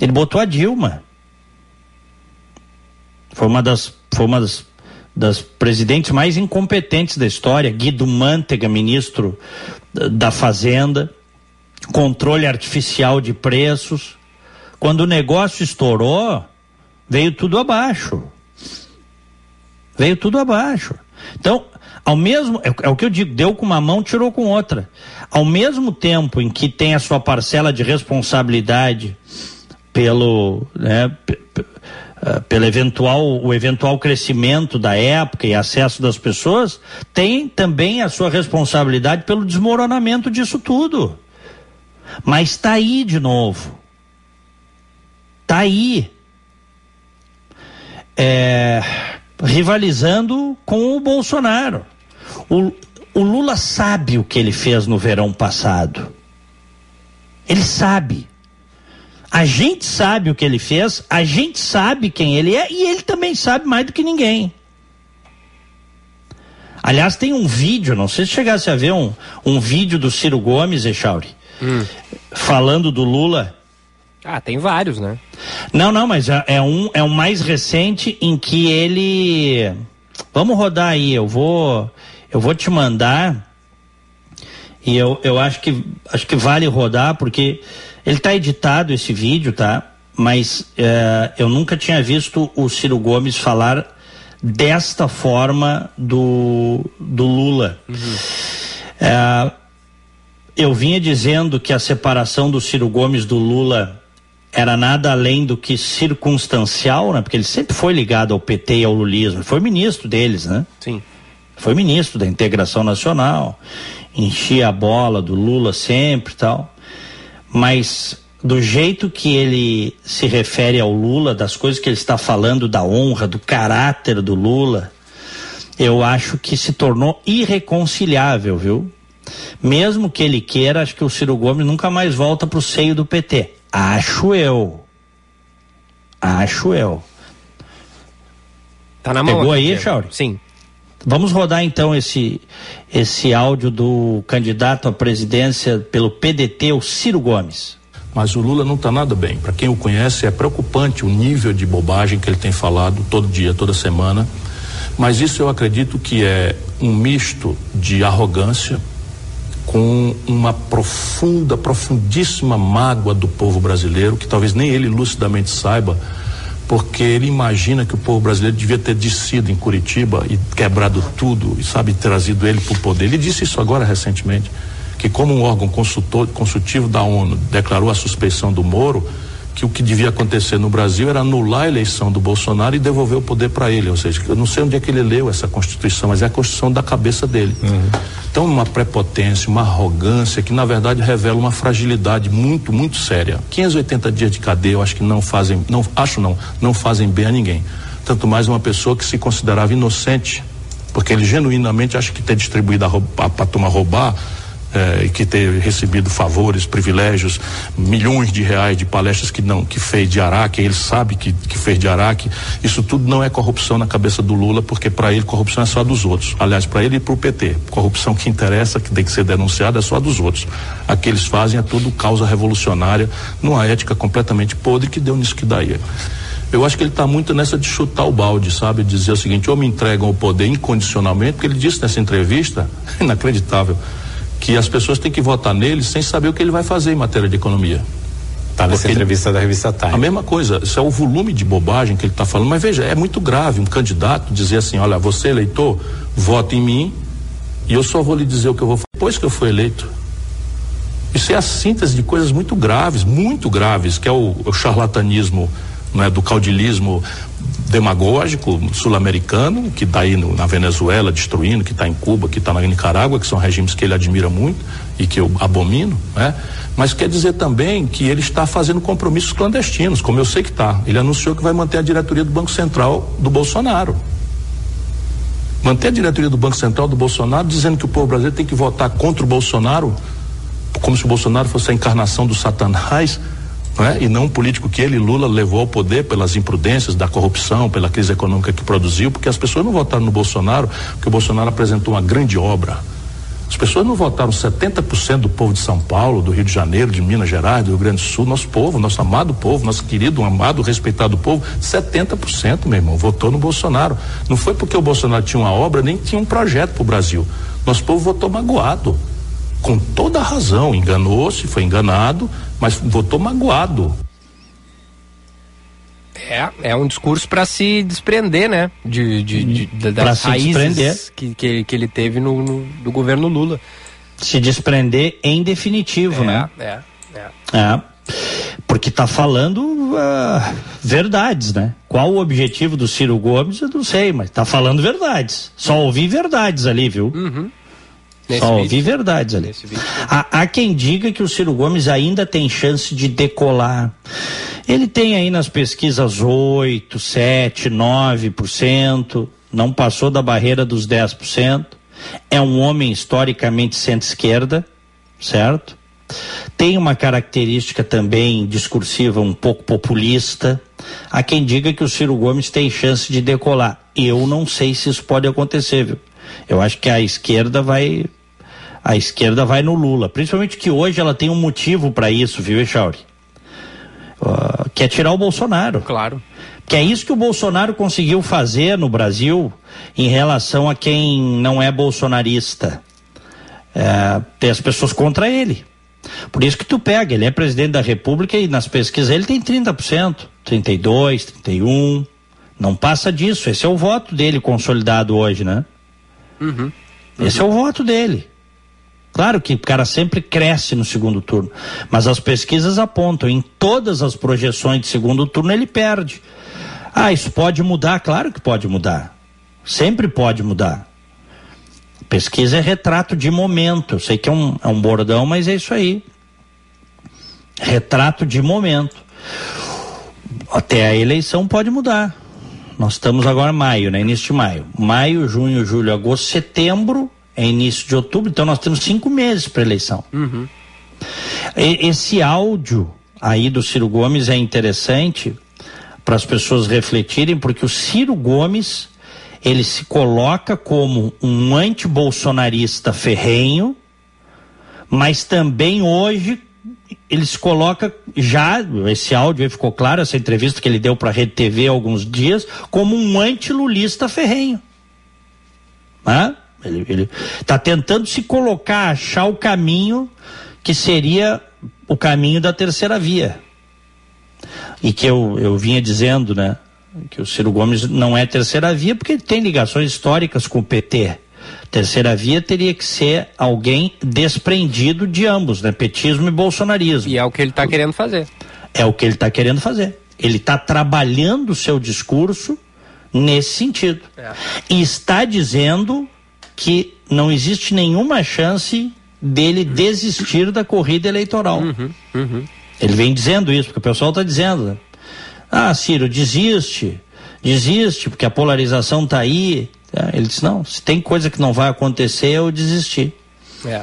Speaker 1: Ele botou a Dilma. Foi uma das, foi uma das das presidentes mais incompetentes da história, Guido Mantega, ministro da Fazenda, controle artificial de preços. Quando o negócio estourou, veio tudo abaixo. Veio tudo abaixo. Então, ao mesmo, é, é, o que eu digo, deu com uma mão, tirou com outra. Ao mesmo tempo em que tem a sua parcela de responsabilidade pelo, né, uh, pelo eventual, o eventual crescimento da época e acesso das pessoas, tem também a sua responsabilidade pelo desmoronamento disso tudo. Mas está aí de novo. Está aí. É, rivalizando com o Bolsonaro. O, o Lula sabe o que ele fez no verão passado. Ele sabe. A gente sabe o que ele fez, a gente sabe quem ele é e ele também sabe mais do que ninguém. Aliás, tem um vídeo, não sei se chegasse a ver um, um vídeo do Ciro Gomes, Echauri, hum. falando do Lula.
Speaker 2: Ah, tem vários, né?
Speaker 1: Não, não, mas é, é um é um mais recente em que ele. Vamos rodar aí, eu vou eu vou te mandar e eu, eu acho que acho que vale rodar porque ele está editado esse vídeo, tá? Mas é, eu nunca tinha visto o Ciro Gomes falar desta forma do, do Lula. Uhum. É, eu vinha dizendo que a separação do Ciro Gomes do Lula era nada além do que circunstancial, né? Porque ele sempre foi ligado ao PT e ao lulismo. Foi ministro deles, né?
Speaker 2: Sim.
Speaker 1: Foi ministro da integração nacional. Enchia a bola do Lula sempre tal mas do jeito que ele se refere ao Lula, das coisas que ele está falando, da honra, do caráter do Lula, eu acho que se tornou irreconciliável, viu? Mesmo que ele queira, acho que o Ciro Gomes nunca mais volta para o seio do PT. Acho eu. Acho eu.
Speaker 2: Tá na mão.
Speaker 1: Pegou aí, Chauri?
Speaker 2: Sim.
Speaker 1: Vamos rodar então esse, esse áudio do candidato à presidência pelo PDT, o Ciro Gomes.
Speaker 3: Mas o Lula não está nada bem. Para quem o conhece, é preocupante o nível de bobagem que ele tem falado todo dia, toda semana. Mas isso eu acredito que é um misto de arrogância com uma profunda, profundíssima mágoa do povo brasileiro, que talvez nem ele lucidamente saiba porque ele imagina que o povo brasileiro devia ter descido em Curitiba e quebrado tudo e sabe trazido ele para o poder. Ele disse isso agora recentemente que como um órgão consultor, consultivo da ONU declarou a suspeição do Moro, que o que devia acontecer no Brasil era anular a eleição do Bolsonaro e devolver o poder para ele. Ou seja, eu não sei onde é que ele leu essa Constituição, mas é a Constituição da cabeça dele. Uhum. Então, uma prepotência, uma arrogância que, na verdade, revela uma fragilidade muito, muito séria. 580 dias de cadeia, eu acho que não fazem, não, acho não, não fazem bem a ninguém. Tanto mais uma pessoa que se considerava inocente, porque ele genuinamente acha que ter distribuído a, a, a turma roubar eh, que ter recebido favores, privilégios, milhões de reais de palestras que não, que fez de Araque, ele sabe que, que fez de Araque. Isso tudo não é corrupção na cabeça do Lula, porque para ele corrupção é só dos outros. Aliás, para ele e para o PT. Corrupção que interessa, que tem que ser denunciada, é só dos outros. A que eles fazem é tudo causa revolucionária, numa ética completamente podre que deu nisso que daí. Eu acho que ele está muito nessa de chutar o balde, sabe? Dizer o seguinte, ou me entregam o poder incondicionalmente, porque ele disse nessa entrevista, inacreditável, que as pessoas têm que votar nele sem saber o que ele vai fazer em matéria de economia.
Speaker 1: Tá nessa Porque entrevista da revista Time.
Speaker 3: A mesma coisa, isso é o volume de bobagem que ele está falando, mas veja, é muito grave um candidato dizer assim, olha, você eleitor, vote em mim e eu só vou lhe dizer o que eu vou fazer depois que eu for eleito. Isso é a síntese de coisas muito graves, muito graves, que é o, o charlatanismo não é, do caudilismo demagógico sul-americano, que está aí no, na Venezuela destruindo, que está em Cuba, que está na Nicarágua, que são regimes que ele admira muito e que eu abomino, né? Mas quer dizer também que ele está fazendo compromissos clandestinos, como eu sei que está. Ele anunciou que vai manter a diretoria do Banco Central do Bolsonaro. Manter a diretoria do Banco Central do Bolsonaro, dizendo que o povo brasileiro tem que votar contra o Bolsonaro, como se o Bolsonaro fosse a encarnação do Satanás é? e não um político que ele, Lula, levou ao poder pelas imprudências da corrupção, pela crise econômica que produziu, porque as pessoas não votaram no Bolsonaro, porque o Bolsonaro apresentou uma grande obra. As pessoas não votaram 70% do povo de São Paulo, do Rio de Janeiro, de Minas Gerais, do Rio Grande do Sul, nosso povo, nosso amado povo, nosso querido, amado, respeitado povo, 70%, meu irmão, votou no Bolsonaro. Não foi porque o Bolsonaro tinha uma obra, nem tinha um projeto para o Brasil. Nosso povo votou magoado com toda a razão, enganou-se, foi enganado, mas votou magoado.
Speaker 2: É, é um discurso para se desprender, né? De, de, de, de das raízes que, que, que, ele teve no, no, do governo Lula.
Speaker 1: Se desprender em definitivo,
Speaker 2: é,
Speaker 1: né?
Speaker 2: É, é.
Speaker 1: É. Porque está falando uh, verdades, né? Qual o objetivo do Ciro Gomes, eu não sei, mas está falando verdades. Só ouvi verdades ali, viu?
Speaker 2: Uhum.
Speaker 1: Nesse Só ouvi verdades ali. Há, há, quem diga que o Ciro Gomes ainda tem chance de decolar. Ele tem aí nas pesquisas 8, 7, 9%, não passou da barreira dos 10%. É um homem historicamente centro-esquerda, certo? Tem uma característica também discursiva um pouco populista. Há quem diga que o Ciro Gomes tem chance de decolar. Eu não sei se isso pode acontecer, viu? Eu acho que a esquerda vai a esquerda vai no Lula. Principalmente que hoje ela tem um motivo para isso, viu, Echauri? Uh, que é tirar o Bolsonaro.
Speaker 2: Claro.
Speaker 1: Que é isso que o Bolsonaro conseguiu fazer no Brasil em relação a quem não é bolsonarista. É, tem as pessoas contra ele. Por isso que tu pega, ele é presidente da República e nas pesquisas ele tem 30%, 32, 31. Não passa disso. Esse é o voto dele consolidado hoje, né?
Speaker 2: Uhum.
Speaker 1: Esse é o voto dele. Claro que o cara sempre cresce no segundo turno, mas as pesquisas apontam, em todas as projeções de segundo turno ele perde. Ah, isso pode mudar? Claro que pode mudar. Sempre pode mudar. Pesquisa é retrato de momento. Eu sei que é um, é um bordão, mas é isso aí. Retrato de momento. Até a eleição pode mudar. Nós estamos agora em maio, né? Início de maio. Maio, junho, julho, agosto, setembro é início de outubro, então nós temos cinco meses para eleição.
Speaker 2: Uhum.
Speaker 1: Esse áudio aí do Ciro Gomes é interessante para as pessoas refletirem, porque o Ciro Gomes ele se coloca como um antibolsonarista ferrenho, mas também hoje ele se coloca já, esse áudio aí ficou claro, essa entrevista que ele deu para a Rede TV há alguns dias, como um antilulista ferrenho. Né? Ele está tentando se colocar, achar o caminho que seria o caminho da terceira via. E que eu, eu vinha dizendo, né? Que o Ciro Gomes não é terceira via porque ele tem ligações históricas com o PT. Terceira via teria que ser alguém desprendido de ambos, né? Petismo e bolsonarismo.
Speaker 2: E é o que ele está querendo fazer.
Speaker 1: É o que ele está querendo fazer. Ele está trabalhando o seu discurso nesse sentido. É. E está dizendo que não existe nenhuma chance dele desistir da corrida eleitoral.
Speaker 2: Uhum, uhum.
Speaker 1: Ele vem dizendo isso, porque o pessoal está dizendo. Ah, Ciro, desiste, desiste, porque a polarização está aí. É, ele disse, não, se tem coisa que não vai acontecer, eu desistir.
Speaker 2: É.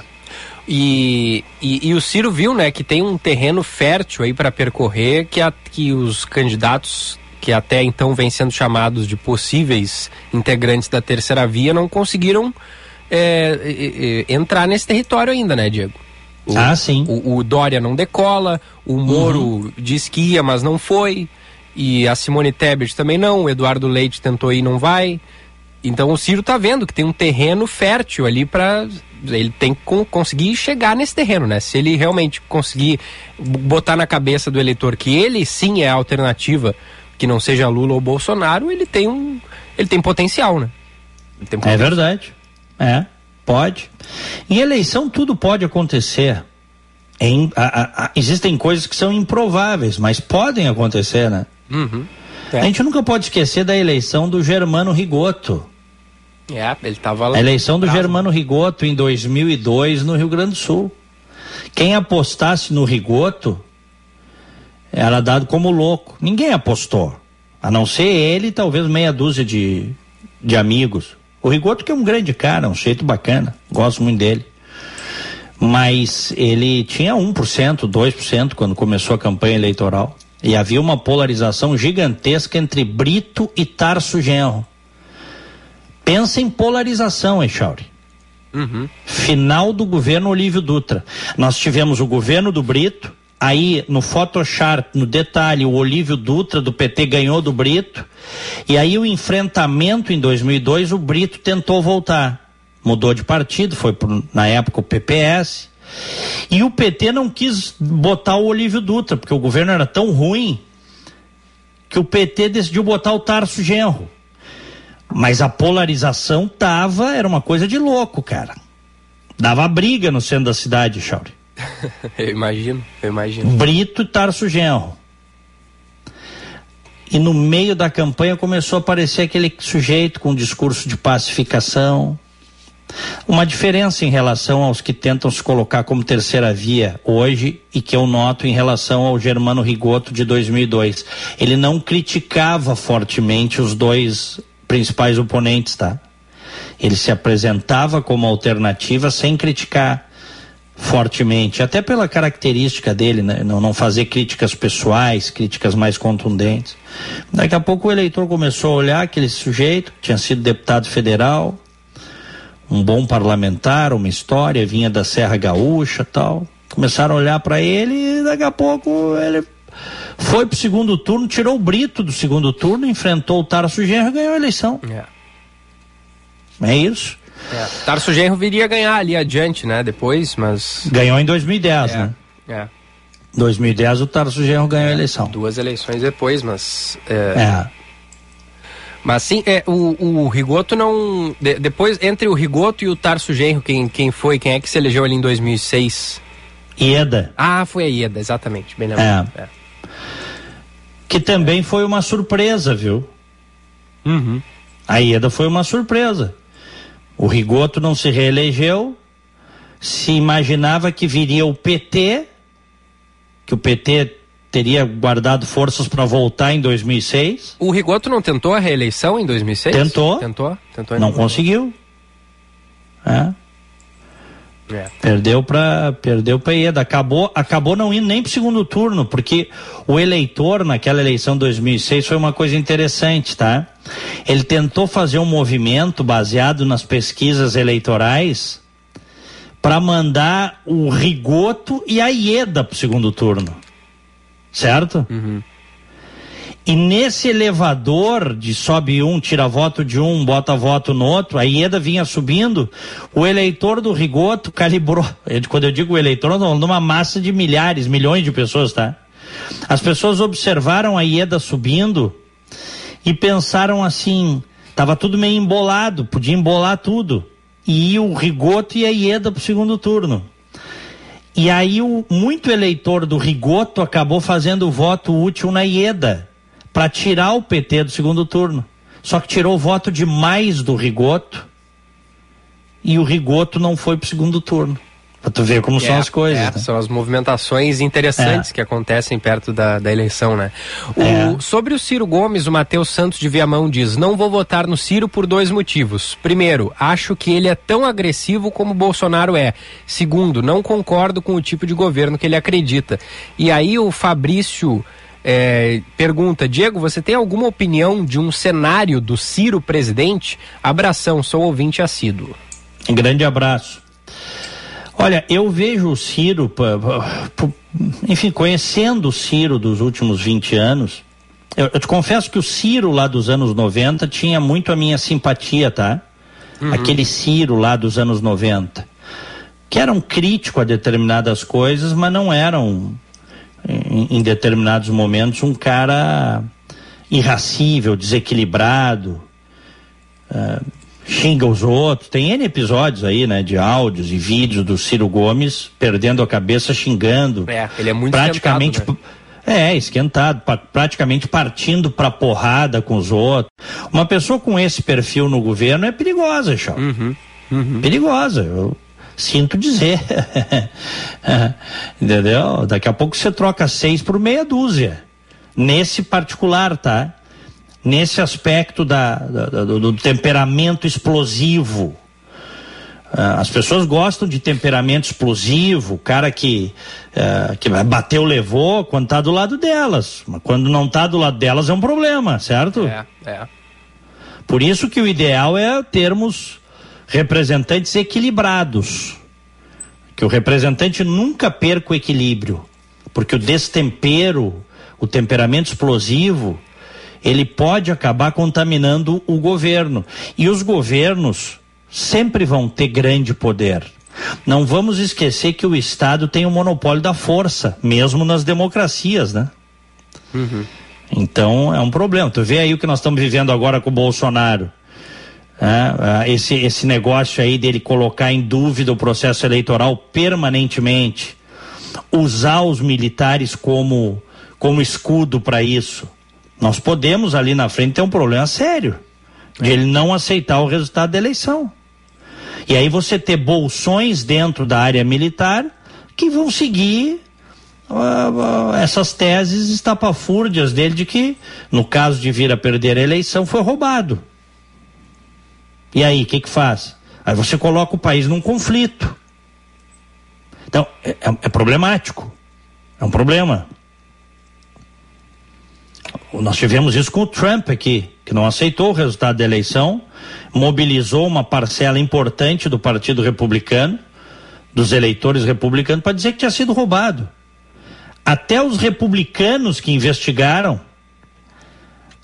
Speaker 2: E, e, e, o Ciro viu, né, que tem um terreno fértil aí para percorrer que, a, que os candidatos que até então vêm sendo chamados de possíveis integrantes da terceira via, não conseguiram é, é, entrar nesse território ainda, né, Diego?
Speaker 1: O, ah, sim.
Speaker 2: O, o, Dória não decola, o Moro uhum. diz que ia, mas não foi, e a Simone Tebet também não, o Eduardo Leite tentou ir e não vai. Então o Ciro está vendo que tem um terreno fértil ali para ele tem que conseguir chegar nesse terreno, né? Se ele realmente conseguir botar na cabeça do eleitor que ele sim é a alternativa, que não seja Lula ou Bolsonaro, ele tem um, ele tem potencial, né?
Speaker 1: Tem potencial. É verdade. É, pode. Em eleição tudo pode acontecer. Em, a, a, existem coisas que são improváveis, mas podem acontecer, né?
Speaker 2: Uhum.
Speaker 1: É. A gente nunca pode esquecer da eleição do Germano Rigoto.
Speaker 2: É, ele estava lá.
Speaker 1: A eleição do Germano Rigoto em 2002 no Rio Grande do Sul. Quem apostasse no Rigoto era dado como louco. Ninguém apostou. A não ser ele e talvez meia dúzia de, de amigos. O Rigoto que é um grande cara, um jeito bacana. Gosto muito dele. Mas ele tinha 1%, 2% quando começou a campanha eleitoral. E havia uma polarização gigantesca entre Brito e Tarso Genro. Pensa em polarização, Echauri.
Speaker 2: Uhum.
Speaker 1: Final do governo Olívio Dutra. Nós tivemos o governo do Brito, aí no Photoshop, no detalhe, o Olívio Dutra do PT ganhou do Brito, e aí o enfrentamento em 2002, o Brito tentou voltar. Mudou de partido, foi na época o PPS, e o PT não quis botar o Olívio Dutra, porque o governo era tão ruim que o PT decidiu botar o Tarso Genro. Mas a polarização tava, era uma coisa de louco, cara. Dava briga no centro da cidade, Chauri.
Speaker 2: eu imagino, eu imagino.
Speaker 1: Brito e Tarso Genro. E no meio da campanha começou a aparecer aquele sujeito com um discurso de pacificação. Uma diferença em relação aos que tentam se colocar como terceira via hoje e que eu noto em relação ao Germano Rigoto de 2002. Ele não criticava fortemente os dois principais oponentes, tá? Ele se apresentava como alternativa sem criticar fortemente, até pela característica dele, né? não, não fazer críticas pessoais, críticas mais contundentes. Daqui a pouco o eleitor começou a olhar aquele sujeito, tinha sido deputado federal, um bom parlamentar, uma história, vinha da Serra Gaúcha tal. Começaram a olhar para ele e daqui a pouco ele foi pro segundo turno, tirou o Brito do segundo turno, enfrentou o Tarso Genro e ganhou a eleição.
Speaker 2: É,
Speaker 1: é isso.
Speaker 2: É. Tarso Genro viria ganhar ali adiante, né? Depois, mas.
Speaker 1: Ganhou em 2010,
Speaker 2: é.
Speaker 1: né?
Speaker 2: É.
Speaker 1: 2010 o Tarso Genro ganhou a eleição.
Speaker 2: Duas eleições depois, mas. É.
Speaker 1: é.
Speaker 2: Mas sim, é, o, o Rigoto não. De, depois, entre o Rigoto e o Tarso Genro, quem, quem foi? Quem é que se elegeu ali em 2006?
Speaker 1: Ieda.
Speaker 2: Ah, foi a Ieda, exatamente. Bem lembrado.
Speaker 1: É. é que também foi uma surpresa, viu?
Speaker 2: Uhum.
Speaker 1: A Ieda foi uma surpresa. O Rigoto não se reelegeu, se imaginava que viria o PT, que o PT teria guardado forças para voltar em 2006.
Speaker 2: O Rigoto não tentou a reeleição em 2006?
Speaker 1: Tentou.
Speaker 2: Tentou? Tentou
Speaker 1: não conseguiu. É.
Speaker 2: É.
Speaker 1: Perdeu para perdeu para Ieda, acabou acabou não indo nem para segundo turno, porque o eleitor naquela eleição de 2006 foi uma coisa interessante, tá? Ele tentou fazer um movimento baseado nas pesquisas eleitorais para mandar o Rigoto e a Ieda para segundo turno. Certo?
Speaker 2: Uhum.
Speaker 1: E nesse elevador de sobe um, tira voto de um, bota voto no outro, a Ieda vinha subindo, o eleitor do Rigoto calibrou. Quando eu digo eleitor, estou numa massa de milhares, milhões de pessoas, tá? As pessoas observaram a Ieda subindo e pensaram assim, tava tudo meio embolado, podia embolar tudo. E o Rigoto e a Ieda pro segundo turno. E aí o muito eleitor do Rigoto acabou fazendo voto útil na Ieda para tirar o PT do segundo turno. Só que tirou o voto demais do Rigoto e o Rigoto não foi para o segundo turno. Pra tu ver como é, são as coisas. É,
Speaker 2: né? São as movimentações interessantes é. que acontecem perto da, da eleição, né? O, é. Sobre o Ciro Gomes, o Matheus Santos de Viamão diz: Não vou votar no Ciro por dois motivos. Primeiro, acho que ele é tão agressivo como o Bolsonaro é. Segundo, não concordo com o tipo de governo que ele acredita. E aí o Fabrício é, pergunta: Diego, você tem alguma opinião de um cenário do Ciro presidente? Abração, sou ouvinte assíduo.
Speaker 1: Um grande abraço. Olha, eu vejo o Ciro, enfim, conhecendo o Ciro dos últimos 20 anos, eu, eu, te confesso que o Ciro lá dos anos 90 tinha muito a minha simpatia, tá? Uhum. Aquele Ciro lá dos anos 90. que eram críticos a determinadas coisas, mas não eram, em, em determinados momentos, um cara irracível, desequilibrado, uh, xinga os outros. Tem N episódios aí, né, de áudios e vídeos do Ciro Gomes perdendo a cabeça, xingando.
Speaker 2: É, ele é muito
Speaker 1: praticamente. Né? É, esquentado, praticamente partindo para porrada com os outros. Uma pessoa com esse perfil no governo é perigosa, Chão. Uhum, uhum. Perigosa. Eu sinto dizer. Entendeu? Daqui a pouco você troca seis por meia dúzia. Nesse particular, tá? Nesse aspecto da, da do, do temperamento explosivo Uh, as pessoas gostam de temperamento explosivo, o cara que, uh, que bateu, levou, quando está do lado delas. Mas quando não está do lado delas é um problema, certo?
Speaker 2: É, é.
Speaker 1: Por isso que o ideal é termos representantes equilibrados. Que o representante nunca perca o equilíbrio. Porque o destempero, o temperamento explosivo, ele pode acabar contaminando o governo. E os governos sempre vão ter grande poder. Não vamos esquecer que o Estado tem o monopólio da força, mesmo nas democracias, né? Uhum. Então é um problema. Tu vê aí o que nós estamos vivendo agora com o Bolsonaro. É, esse, esse negócio aí dele colocar em dúvida o processo eleitoral permanentemente, usar os militares como, como escudo para isso. Nós podemos ali na frente ter um problema sério de ele não aceitar o resultado da eleição. E aí você ter bolsões dentro da área militar que vão seguir uh, uh, essas teses estapafúrdias dele de que, no caso de vir a perder a eleição, foi roubado. E aí, o que que faz? Aí você coloca o país num conflito. Então, é, é, é problemático. É um problema. Nós tivemos isso com o Trump aqui, que não aceitou o resultado da eleição, mobilizou uma parcela importante do Partido Republicano, dos eleitores republicanos, para dizer que tinha sido roubado. Até os republicanos que investigaram,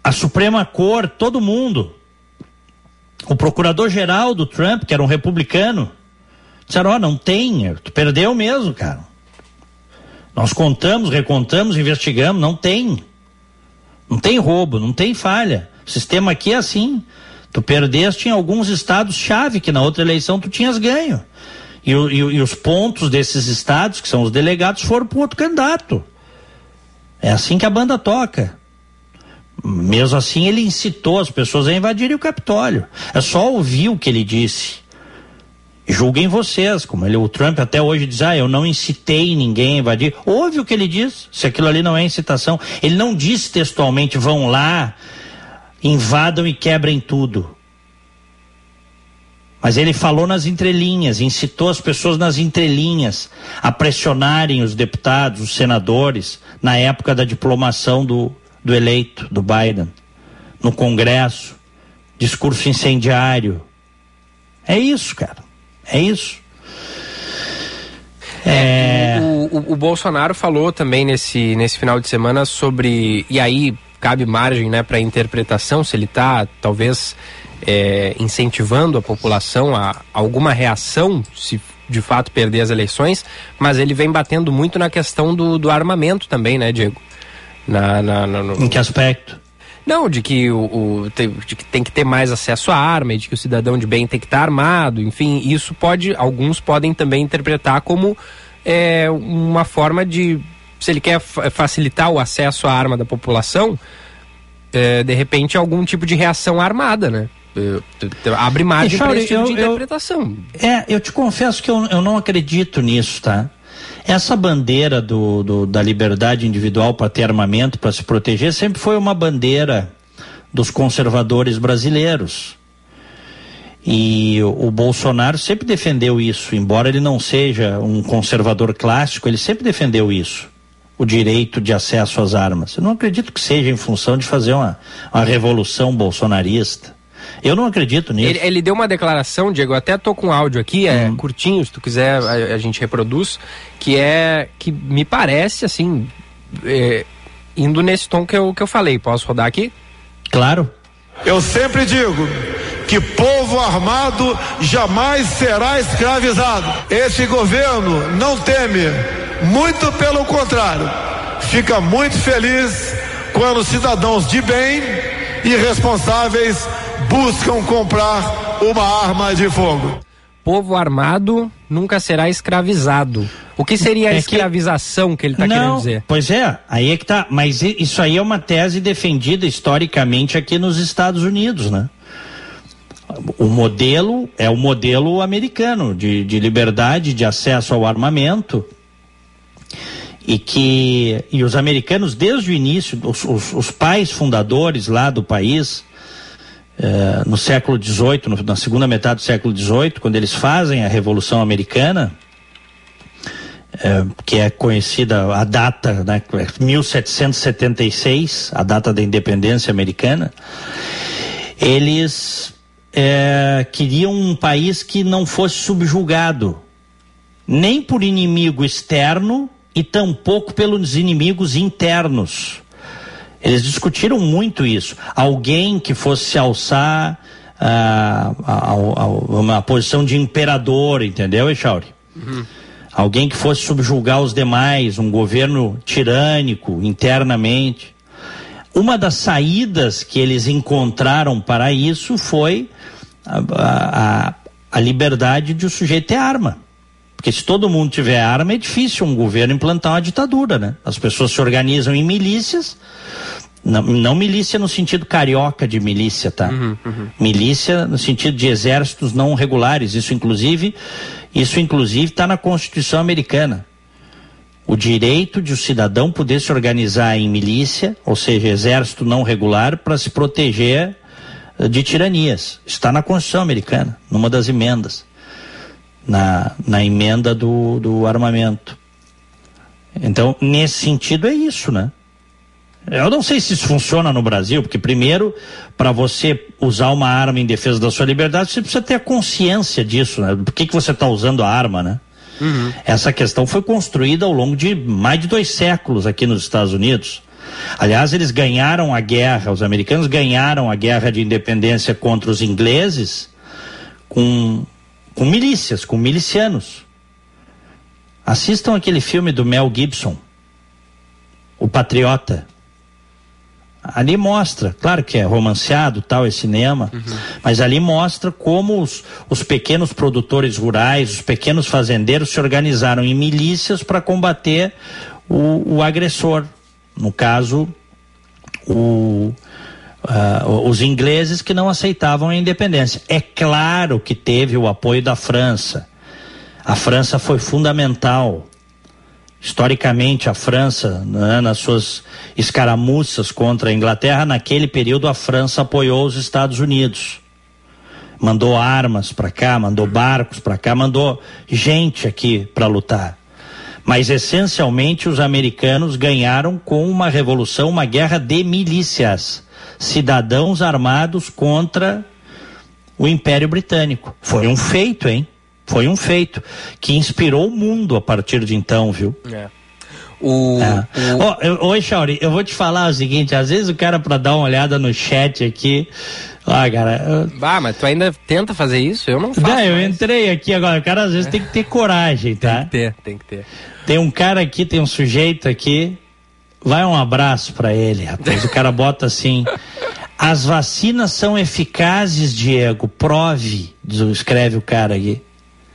Speaker 1: a Suprema Corte, todo mundo, o procurador-geral do Trump, que era um republicano, disseram: Ó, oh, não tem, tu perdeu mesmo, cara. Nós contamos, recontamos, investigamos, não tem. Não tem roubo, não tem falha. O sistema aqui é assim. Tu perdeste em alguns estados-chave que na outra eleição tu tinhas ganho. E, e, e os pontos desses estados, que são os delegados, foram para outro candidato. É assim que a banda toca. Mesmo assim, ele incitou as pessoas a invadirem o Capitólio. É só ouvir o que ele disse. Julguem vocês, como ele, o Trump até hoje diz, ah, eu não incitei ninguém a invadir. Ouve o que ele diz, se aquilo ali não é incitação. Ele não disse textualmente, vão lá, invadam e quebrem tudo. Mas ele falou nas entrelinhas, incitou as pessoas nas entrelinhas a pressionarem os deputados, os senadores, na época da diplomação do, do eleito, do Biden, no Congresso, discurso incendiário. É isso, cara. É isso.
Speaker 2: É, o, o, o, Bolsonaro falou também nesse, nesse final de semana sobre. E aí cabe margem né, para interpretação, se ele está talvez é, incentivando a população a, a alguma reação, se de fato perder as eleições, mas ele vem batendo muito na questão do, do armamento também, né, Diego?
Speaker 1: Na, na, na no... Em que aspecto?
Speaker 2: Não, de que, o, o de que tem que ter mais acesso à arma, e de que o cidadão de bem tem que estar armado, enfim, isso pode, alguns podem também interpretar como é, uma forma de, se ele quer facilitar o acesso à arma da população, é, de repente algum tipo de reação armada, né? É, abre margem para esse tipo eu, de interpretação.
Speaker 1: Eu, é, eu te confesso que eu, eu não acredito nisso, tá? Essa bandeira do, do da liberdade individual para ter armamento, para se proteger, sempre foi uma bandeira dos conservadores brasileiros. E o, o Bolsonaro sempre defendeu isso, embora ele não seja um conservador clássico, ele sempre defendeu isso o direito de acesso às armas. Eu não acredito que seja em função de fazer uma, uma revolução bolsonarista. Eu não acredito nisso.
Speaker 2: Ele, ele, deu uma declaração, Diego, até tô com áudio aqui, é hum. curtinho, se tu quiser a, a, gente reproduz, que é que me parece assim, é, indo nesse tom que eu, que eu falei. Posso rodar aqui?
Speaker 1: Claro.
Speaker 4: Eu sempre digo que povo armado jamais será escravizado. Esse governo não teme, muito pelo contrário, fica muito feliz quando cidadãos de bem e responsáveis buscam comprar uma arma de fogo.
Speaker 2: Povo armado nunca será escravizado. O que seria a é escravização que, que ele está querendo dizer?
Speaker 1: Pois é, aí é que tá. Mas isso aí é uma tese defendida historicamente aqui nos Estados Unidos, né? O modelo é o modelo americano de, de liberdade, de acesso ao armamento e que e os americanos desde o início, os, os, os pais fundadores lá do país eh, no século XVIII, na segunda metade do século XVIII, quando eles fazem a Revolução Americana, eh, que é conhecida a data, né, 1776, a data da independência americana, eles eh, queriam um país que não fosse subjugado nem por inimigo externo e tampouco pelos inimigos internos. Eles discutiram muito isso. Alguém que fosse se alçar ah, a, a, a, uma posição de imperador, entendeu, Echauri? Uhum. Alguém que fosse subjugar os demais, um governo tirânico internamente. Uma das saídas que eles encontraram para isso foi a, a, a liberdade de o sujeito ter arma. Porque se todo mundo tiver arma, é difícil um governo implantar uma ditadura, né? As pessoas se organizam em milícias, não, não, milícia no sentido carioca de milícia, tá? Uhum, uhum. Milícia no sentido de exércitos não regulares. Isso inclusive, isso inclusive está na Constituição americana. O direito de o cidadão poder se organizar em milícia, ou seja, exército não regular, para se proteger eh, de tiranias. Está na Constituição americana, numa das emendas. Na, na emenda do, do armamento. Então, nesse sentido, é isso, né? Eu não sei se isso funciona no Brasil, porque primeiro, para você usar uma arma em defesa da sua liberdade, você precisa ter a consciência disso, né? Por que, que você está usando a arma, né? Uhum. Essa questão foi construída ao longo de mais de dois séculos aqui nos Estados Unidos. Aliás, eles ganharam a guerra, os americanos ganharam a guerra de independência contra os ingleses com, com milícias, com milicianos. Assistam aquele filme do Mel Gibson, O Patriota. Ali mostra, claro que é romanceado, tal, é cinema, uhum. mas ali mostra como os, os pequenos produtores rurais, os pequenos fazendeiros se organizaram em milícias para combater o, o, agressor. No caso, o, uh, os ingleses que não aceitavam a independência. É claro que teve o apoio da França. A França foi fundamental historicamente a França, né, nas suas escaramuças contra a Inglaterra, naquele período a França apoiou os Estados Unidos. Mandou armas para cá, mandou barcos para cá, mandou gente aqui para lutar. Mas essencialmente os americanos ganharam com uma revolução, uma guerra de milícias, cidadãos armados contra o Império Britânico. Foi um feito, hein? Foi um feito que inspirou o mundo a partir de então, viu? É. O, é. o... oi, Chauri, eu vou te falar o seguinte: às vezes o cara, para dar uma olhada no chat aqui. Ah, cara. Eu...
Speaker 2: Ah, mas tu ainda tenta fazer isso? Eu não faço.
Speaker 1: Não, eu entrei aqui agora. O cara às vezes tem que ter coragem, tá?
Speaker 2: Tem que ter, tem que ter.
Speaker 1: Tem um cara aqui, tem um sujeito aqui. Vai um abraço para ele, rapaz. o cara bota assim. As vacinas são eficazes, Diego. Prove, escreve o cara aqui.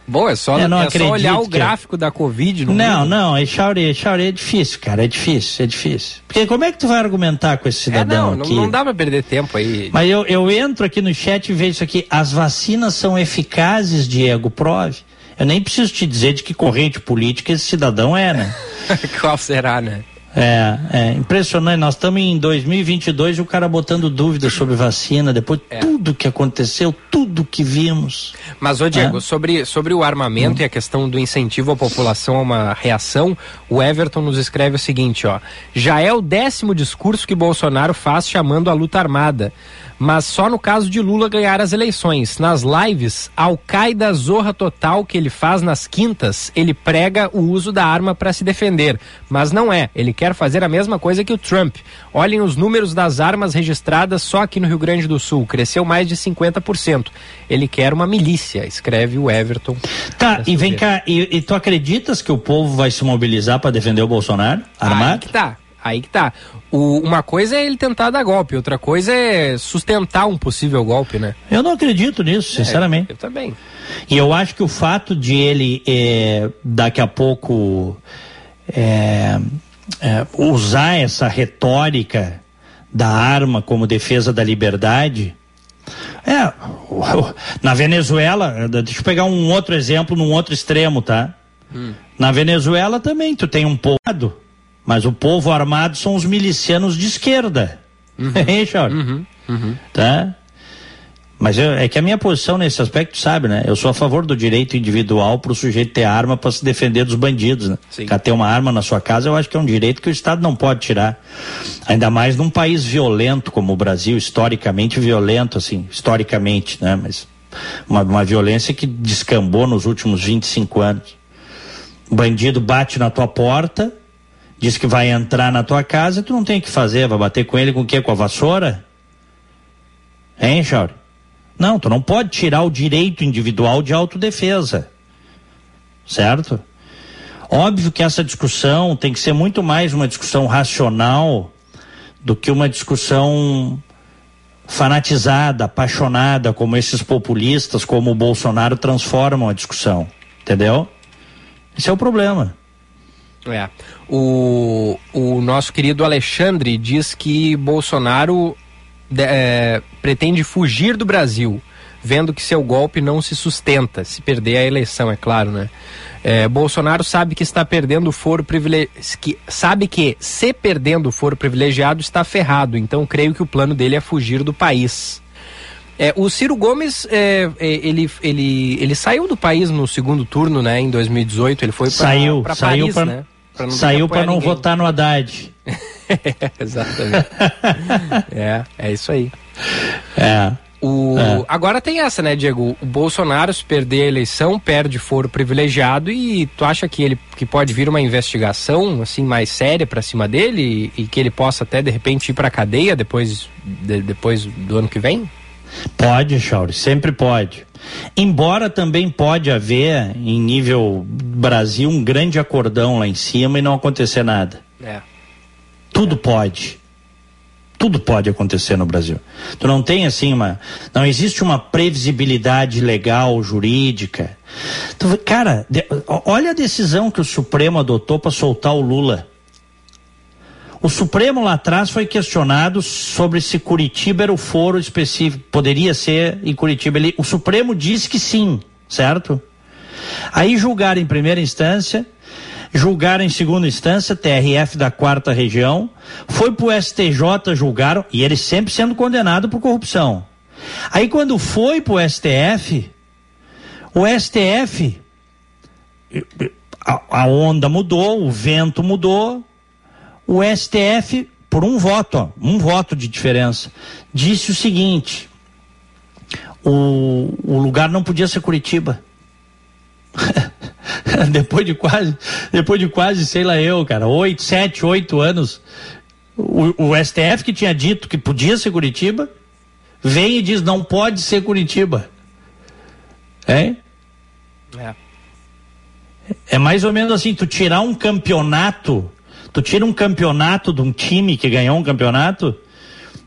Speaker 2: Bom, é só, não é só olhar o gráfico da Covid.
Speaker 1: No não, mundo. não, é Chauri, Chauri é difícil, cara, é difícil, é difícil. Porque como é que tu vai argumentar com esse cidadão
Speaker 2: é, não,
Speaker 1: aqui?
Speaker 2: Não, não dá pra perder tempo aí.
Speaker 1: Mas eu, eu entro aqui no chat e vejo isso aqui. As vacinas são eficazes, Diego, prove. Eu nem preciso te dizer de que corrente política esse cidadão é, né?
Speaker 2: Qual será, né?
Speaker 1: É, é impressionante. Nós estamos em 2022 e o cara botando dúvidas sobre vacina, depois é. tudo que aconteceu, tudo que vimos.
Speaker 2: Mas, ô Diego, é. sobre, sobre o armamento hum. e a questão do incentivo à população a uma reação, o Everton nos escreve o seguinte, ó. Já é o décimo discurso que Bolsonaro faz chamando a luta armada. Mas só no caso de Lula ganhar as eleições. Nas lives, Al-Qaeda zorra total que ele faz nas quintas, ele prega o uso da arma para se defender, mas não é. Ele quer fazer a mesma coisa que o Trump. Olhem os números das armas registradas só aqui no Rio Grande do Sul, cresceu mais de 50%. Ele quer uma milícia, escreve o Everton.
Speaker 1: Tá, e vem cá, e, e, tu acreditas que o povo vai se mobilizar para defender o Bolsonaro armado?
Speaker 2: Aí que tá. Aí que tá. O, uma coisa é ele tentar dar golpe, outra coisa é sustentar um possível golpe, né?
Speaker 1: Eu não acredito nisso, sinceramente.
Speaker 2: É, eu também.
Speaker 1: E eu acho que o fato de ele é, daqui a pouco é, é, usar essa retórica da arma como defesa da liberdade. É, na Venezuela, deixa eu pegar um outro exemplo num outro extremo, tá? Hum. Na Venezuela também tu tem um povo mas o povo armado são os milicianos de esquerda. Uhum. hein, Charles? Uhum. Uhum. Tá? Mas eu, é que a minha posição nesse aspecto, sabe, né? Eu sou a favor do direito individual para o sujeito ter arma para se defender dos bandidos, né? Sim. ter uma arma na sua casa, eu acho que é um direito que o Estado não pode tirar. Ainda mais num país violento como o Brasil, historicamente violento, assim, historicamente, né? Mas uma, uma violência que descambou nos últimos 25 anos. O bandido bate na tua porta, diz que vai entrar na tua casa, tu não tem o que fazer, vai bater com ele com o quê? Com a vassoura? Hein, Chauri? Não, tu não pode tirar o direito individual de autodefesa. Certo? Óbvio que essa discussão tem que ser muito mais uma discussão racional do que uma discussão fanatizada, apaixonada, como esses populistas, como o Bolsonaro transformam a discussão. Entendeu? Esse é o problema.
Speaker 2: É. O, o nosso querido Alexandre diz que Bolsonaro é, pretende fugir do Brasil, vendo que seu golpe não se sustenta, se perder a eleição, é claro, né? É, Bolsonaro sabe que está perdendo o foro privilegiado, sabe que se perdendo o foro privilegiado está ferrado, então creio que o plano dele é fugir do país. É, o Ciro Gomes, é, é ele, ele, ele saiu do país no segundo turno, né? Em 2018, ele foi para
Speaker 1: saiu, Paris, pra, né? Pra saiu para não ninguém. votar no Haddad.
Speaker 2: Exatamente. é, é isso aí.
Speaker 1: É.
Speaker 2: O, é. Agora tem essa, né, Diego? O Bolsonaro, se perder a eleição, perde foro privilegiado e tu acha que ele que pode vir uma investigação assim mais séria para cima dele e, e, que ele possa até de repente ir para cadeia depois, de, depois do ano que vem?
Speaker 1: Pode, Chauri, sempre pode. Embora também pode haver, em nível Brasil, um grande acordão lá em cima e não acontecer nada.
Speaker 2: É.
Speaker 1: Tudo é. pode. Tudo pode acontecer no Brasil. Tu não tem assim uma. Não existe uma previsibilidade legal, jurídica. Tu, cara, de, olha a decisão que o Supremo adotou para soltar o Lula. O Supremo lá atrás foi questionado sobre se Curitiba era o foro específico, poderia ser em Curitiba. Ele, o Supremo disse que sim, certo? Aí julgaram em primeira instância, julgaram em segunda instância, TRF da quarta região, foi pro STJ, julgaram, e ele sempre sendo condenado por corrupção. Aí quando foi pro STF, o STF, a onda mudou, o vento mudou, o STF, por um voto, ó, um voto de diferença, disse o seguinte: o, o lugar não podia ser Curitiba. depois de quase, depois de quase, sei lá eu, cara, oito, sete, oito anos, o, o STF que tinha dito que podia ser Curitiba, vem e diz não pode ser Curitiba. É? É. É mais ou menos assim, tu tirar um campeonato Tu tira um campeonato de um time que ganhou um campeonato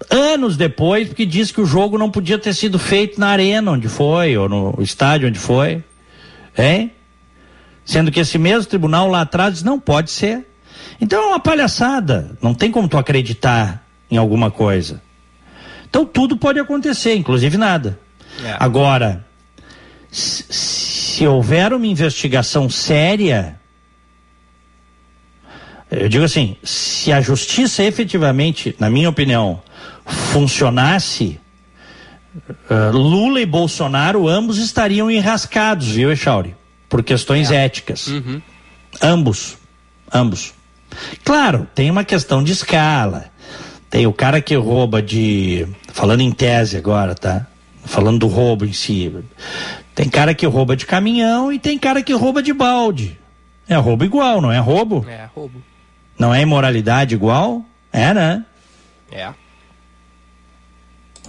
Speaker 1: anos depois, porque diz que o jogo não podia ter sido feito na arena onde foi, ou no estádio onde foi. Hein? Sendo que esse mesmo tribunal lá atrás diz, não pode ser. Então é uma palhaçada. Não tem como tu acreditar em alguma coisa. Então tudo pode acontecer, inclusive nada. É. Agora, se houver uma investigação séria, eu digo assim, se a justiça efetivamente, na minha opinião, funcionasse, uh, Lula e Bolsonaro ambos estariam enrascados, viu, Echauri? Por questões é. éticas. Uhum. Ambos. Ambos. Claro, tem uma questão de escala. Tem o cara que rouba de. Falando em tese agora, tá? Falando do roubo em si. Tem cara que rouba de caminhão e tem cara que rouba de balde. É roubo igual, não é roubo?
Speaker 2: É, roubo.
Speaker 1: Não é imoralidade igual? É, né?
Speaker 2: É.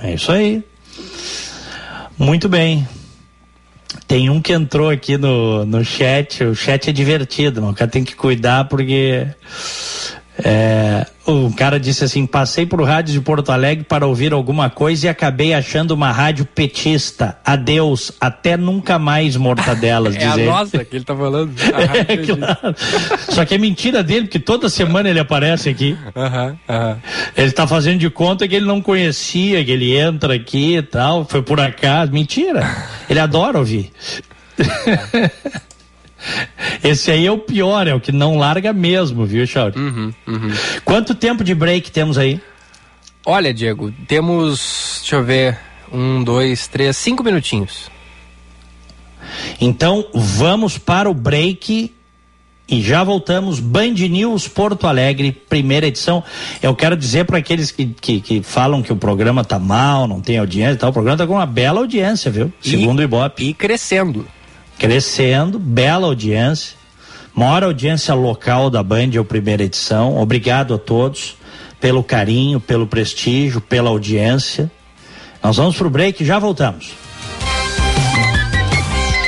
Speaker 1: É isso aí. Muito bem. Tem um que entrou aqui no, no chat. O chat é divertido, mas o cara tem que cuidar porque. É, o cara disse assim: passei por rádio de Porto Alegre para ouvir alguma coisa e acabei achando uma rádio petista. Adeus, até nunca mais mortadelas.
Speaker 2: é a nossa que ele tá falando.
Speaker 1: É, claro. Só que é mentira dele, porque toda semana ele aparece aqui.
Speaker 2: Aham, aham.
Speaker 1: Ele tá fazendo de conta que ele não conhecia, que ele entra aqui e tal, foi por acaso. Mentira. Ele adora ouvir. Esse aí é o pior, é o que não larga mesmo, viu, Chauri?
Speaker 2: Uhum, uhum.
Speaker 1: Quanto tempo de break temos aí?
Speaker 2: Olha, Diego, temos. Deixa eu ver. Um, dois, três, cinco minutinhos.
Speaker 1: Então vamos para o break e já voltamos. Band News Porto Alegre, primeira edição. Eu quero dizer para aqueles que, que, que, falam que o programa tá mal, não tem audiência e tal, o programa tá com uma bela audiência, viu? Segundo o Ibope.
Speaker 2: E crescendo.
Speaker 1: Crescendo, bela audiência. Maior audiência local da Band, é a primeira edição. Obrigado a todos pelo carinho, pelo prestígio, pela audiência. Nós vamos pro break e já voltamos.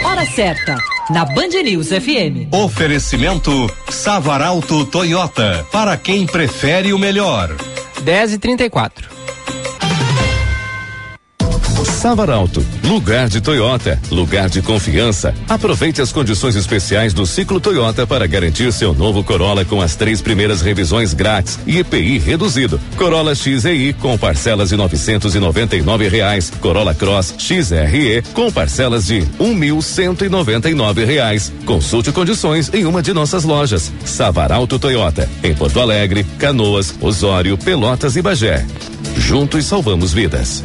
Speaker 5: Hora certa, na Band News FM.
Speaker 6: Oferecimento Savaralto Toyota, para quem prefere o melhor.
Speaker 2: 10 e 34
Speaker 6: Savaralto, lugar de Toyota, lugar de confiança. Aproveite as condições especiais do ciclo Toyota para garantir seu novo Corolla com as três primeiras revisões grátis e EPI reduzido. Corolla XEI com parcelas de novecentos e noventa e nove reais. Corolla Cross XRE com parcelas de um mil cento e noventa e nove reais. Consulte condições em uma de nossas lojas. Savaralto Toyota, em Porto Alegre, Canoas, Osório, Pelotas e Bagé. Juntos salvamos vidas.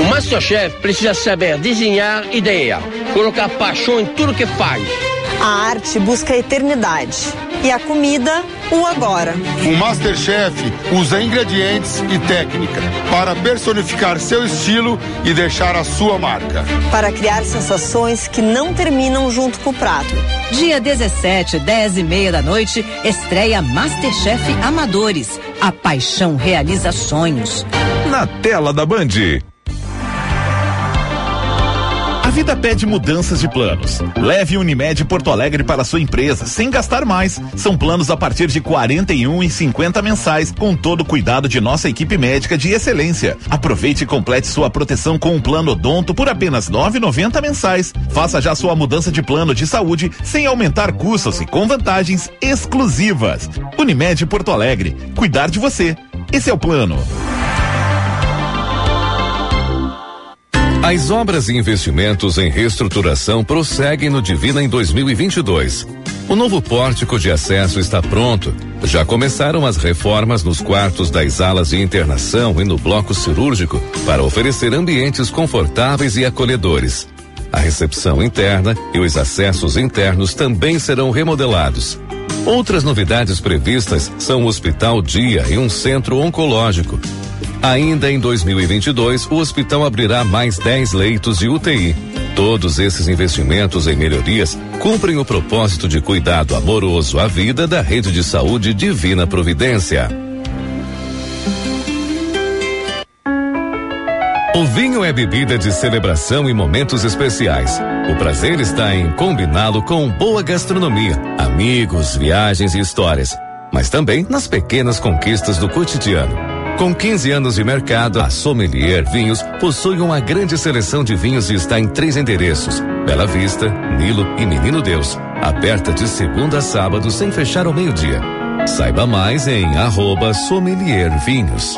Speaker 7: O Masterchef precisa saber desenhar ideia, colocar paixão em tudo que faz.
Speaker 8: A arte busca a eternidade e a comida, o agora.
Speaker 9: O Masterchef usa ingredientes e técnica para personificar seu estilo e deixar a sua marca.
Speaker 8: Para criar sensações que não terminam junto com o prato.
Speaker 5: Dia 17, 10 e meia da noite, estreia Masterchef Amadores. A paixão realiza sonhos.
Speaker 10: Na tela da Band. A vida pede mudanças de planos. Leve Unimed Porto Alegre para sua empresa, sem gastar mais. São planos a partir de 41 e 50 mensais, com todo o cuidado de nossa equipe médica de excelência. Aproveite e complete sua proteção com um plano odonto por apenas 9,90 mensais. Faça já sua mudança de plano de saúde sem aumentar custos e com vantagens exclusivas. Unimed Porto Alegre, cuidar de você. Esse é o plano.
Speaker 6: As obras e investimentos em reestruturação prosseguem no Divina em 2022. O novo pórtico de acesso está pronto. Já começaram as reformas nos quartos das alas de internação e no bloco cirúrgico para oferecer ambientes confortáveis e acolhedores. A recepção interna e os acessos internos também serão remodelados. Outras novidades previstas são o Hospital Dia e um centro oncológico. Ainda em 2022, o hospital abrirá mais 10 leitos de UTI. Todos esses investimentos em melhorias cumprem o propósito de cuidado amoroso à vida da rede de saúde Divina Providência. O vinho é bebida de celebração e momentos especiais. O prazer está em combiná-lo com boa gastronomia, amigos, viagens e histórias, mas também nas pequenas conquistas do cotidiano. Com 15 anos de mercado, a Sommelier Vinhos possui uma grande seleção de vinhos e está em três endereços: Bela Vista, Nilo e Menino Deus. Aberta de segunda a sábado sem fechar ao meio-dia. Saiba mais em arroba sommelier vinhos.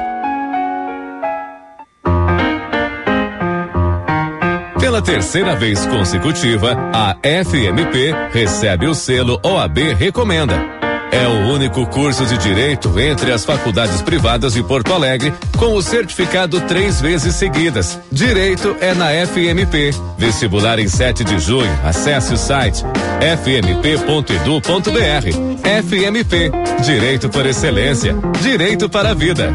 Speaker 6: Pela terceira vez consecutiva, a FMP recebe o selo OAB Recomenda. É o único curso de direito entre as faculdades privadas de Porto Alegre com o certificado três vezes seguidas. Direito é na FMP. Vestibular em 7 de junho. Acesse o site fmp.edu.br. FMP. Direito por excelência. Direito para a vida.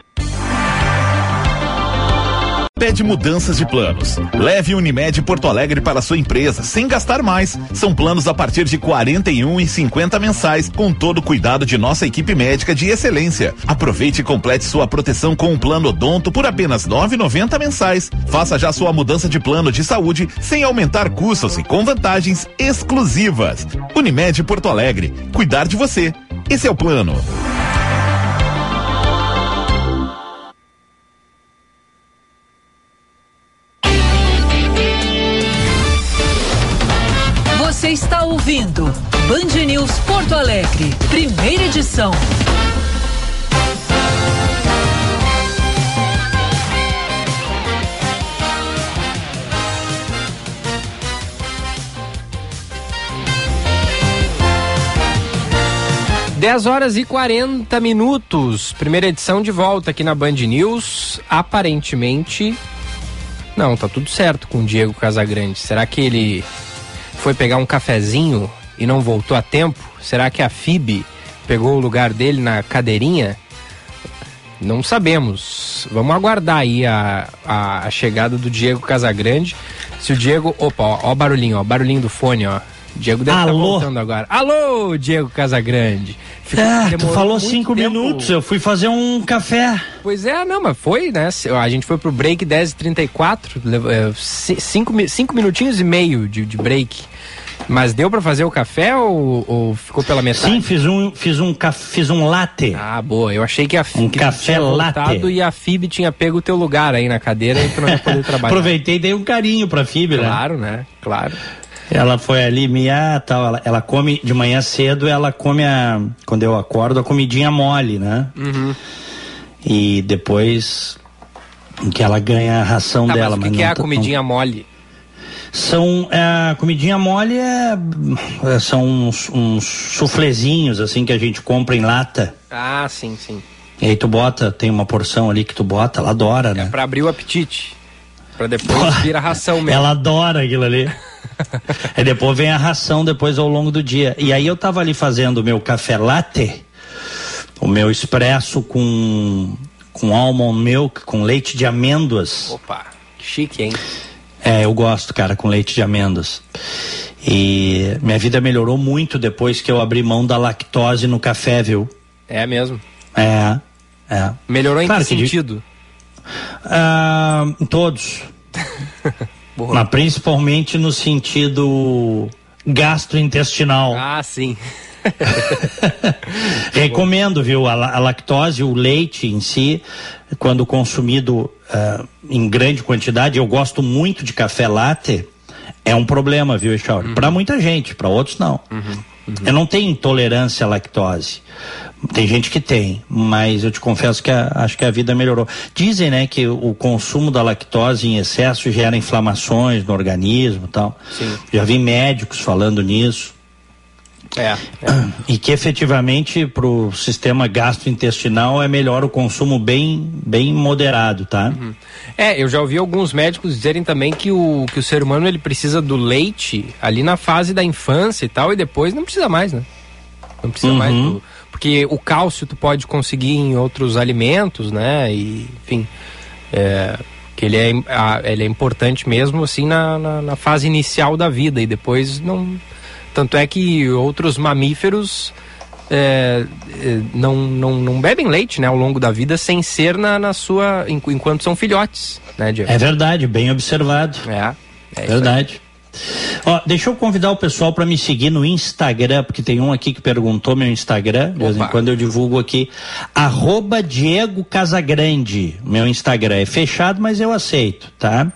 Speaker 10: Pede mudanças de planos. Leve Unimed Porto Alegre para sua empresa, sem gastar mais. São planos a partir de 41 e 50 mensais, com todo o cuidado de nossa equipe médica de excelência. Aproveite e complete sua proteção com um plano odonto por apenas 9,90 mensais. Faça já sua mudança de plano de saúde sem aumentar custos e com vantagens exclusivas. Unimed Porto Alegre, cuidar de você. Esse é o plano.
Speaker 11: Ouvindo Band News Porto Alegre, primeira edição.
Speaker 2: Dez horas e 40 minutos. Primeira edição de volta aqui na Band News. Aparentemente. Não, tá tudo certo com o Diego Casagrande. Será que ele foi pegar um cafezinho e não voltou a tempo? Será que a FIB pegou o lugar dele na cadeirinha? Não sabemos. Vamos aguardar aí a, a, a chegada do Diego Casagrande. Se o Diego. Opa, ó, ó o barulhinho, ó, barulhinho do fone, ó. Diego deve estar voltando agora. Alô, Diego Casagrande.
Speaker 1: Ficou, ah, tu falou cinco tempo. minutos, eu fui fazer um café.
Speaker 2: Pois é, não, mas foi, né? A gente foi pro break 10h34, é, cinco, cinco minutinhos e meio de, de break. Mas deu para fazer o café ou, ou, ficou pela metade?
Speaker 1: Sim, fiz um, fiz um, fiz um latte.
Speaker 2: Ah, boa. Eu achei que a
Speaker 1: um que café latte
Speaker 2: e a Fib tinha pego o teu lugar aí na cadeira e tu não ia poder trabalhar.
Speaker 1: Aproveitei e dei um carinho pra Fib,
Speaker 2: né? Claro, né? Claro.
Speaker 1: Ela foi ali miar tal. Ela, ela, come de manhã cedo, ela come a. Quando eu acordo, a comidinha mole, né?
Speaker 2: Uhum.
Speaker 1: E depois que ela ganha a ração
Speaker 2: tá,
Speaker 1: dela.
Speaker 2: Mas o que, que é a comidinha não... mole?
Speaker 1: São é, a comidinha mole é, é, são uns, uns suflezinhos assim que a gente compra em lata.
Speaker 2: Ah, sim, sim.
Speaker 1: E aí tu bota, tem uma porção ali que tu bota, ela adora,
Speaker 2: é
Speaker 1: né?
Speaker 2: É pra abrir o apetite. Pra depois vir a ração mesmo.
Speaker 1: Ela adora aquilo ali. e depois vem a ração depois ao longo do dia. E aí eu tava ali fazendo o meu café latte, o meu expresso com com almond milk, com leite de amêndoas.
Speaker 2: Opa, chique, hein?
Speaker 1: É, eu gosto, cara, com leite de amêndoas. E minha vida melhorou muito depois que eu abri mão da lactose no café, viu?
Speaker 2: É mesmo?
Speaker 1: É, é.
Speaker 2: Melhorou em claro que, que sentido?
Speaker 1: Ah, em todos. Mas principalmente no sentido gastrointestinal.
Speaker 2: Ah, sim.
Speaker 1: Recomendo, viu? A, a, lactose, o leite em si, quando consumido uh, em grande quantidade, eu gosto muito de café latte, é um problema, viu, Echauri? Uhum. Para muita gente, para outros não.
Speaker 2: Uhum. Uhum.
Speaker 1: Eu não tenho intolerância à lactose. Tem gente que tem, mas eu te confesso que a, acho que a vida melhorou. Dizem, né, que o consumo da lactose em excesso gera inflamações no organismo, tal.
Speaker 2: Sim.
Speaker 1: Já vi médicos falando nisso.
Speaker 2: É, é.
Speaker 1: E que efetivamente para o sistema gastrointestinal é melhor o consumo bem, bem moderado, tá?
Speaker 2: Uhum. É, eu já ouvi alguns médicos dizerem também que o, que o ser humano ele precisa do leite ali na fase da infância e tal, e depois não precisa mais, né? Não precisa
Speaker 1: uhum.
Speaker 2: mais do, Porque o cálcio tu pode conseguir em outros alimentos, né? E, enfim. É, que ele é, ele é importante mesmo assim na, na, na fase inicial da vida e depois não Tanto é que outros mamíferos é, é, não, não, não bebem leite né, ao longo da vida sem ser na, na sua. enquanto são filhotes, né, Diego?
Speaker 1: É verdade, bem observado.
Speaker 2: É. é
Speaker 1: verdade. Ó, deixa eu convidar o pessoal para me seguir no Instagram, porque tem um aqui que perguntou meu Instagram, de vez em quando eu divulgo aqui, arroba Diego Casagrande, meu Instagram é fechado, mas eu aceito, tá?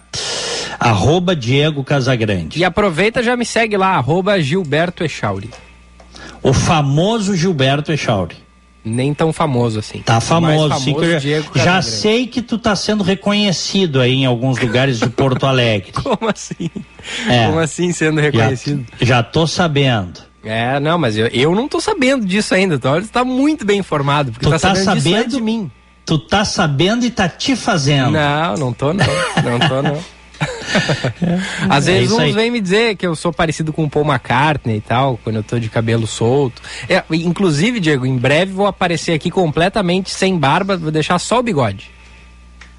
Speaker 1: Arroba Diego Casagrande.
Speaker 2: E aproveita já me segue lá, arroba Gilberto Echauri.
Speaker 1: O famoso Gilberto Echauri.
Speaker 2: Nem tão famoso assim.
Speaker 1: Tá famoso, famoso sim. já, já sei que tu tá sendo reconhecido aí em alguns lugares de Porto Alegre.
Speaker 2: Como assim? É, Como assim sendo reconhecido?
Speaker 1: Já, já tô sabendo.
Speaker 2: É, não, mas eu, eu não tô sabendo disso ainda. Então você tá muito bem informado, porque
Speaker 1: tu
Speaker 2: tá,
Speaker 1: tá
Speaker 2: sabendo,
Speaker 1: sabendo
Speaker 2: de mim.
Speaker 1: Tu tá sabendo e tá te fazendo.
Speaker 2: Não, não tô não. Não tô não. Às vezes é uns vêm me dizer que eu sou parecido com o Paul McCartney e tal, quando eu tô de cabelo solto. É, inclusive, Diego, em breve vou aparecer aqui completamente sem barba, vou deixar só o bigode.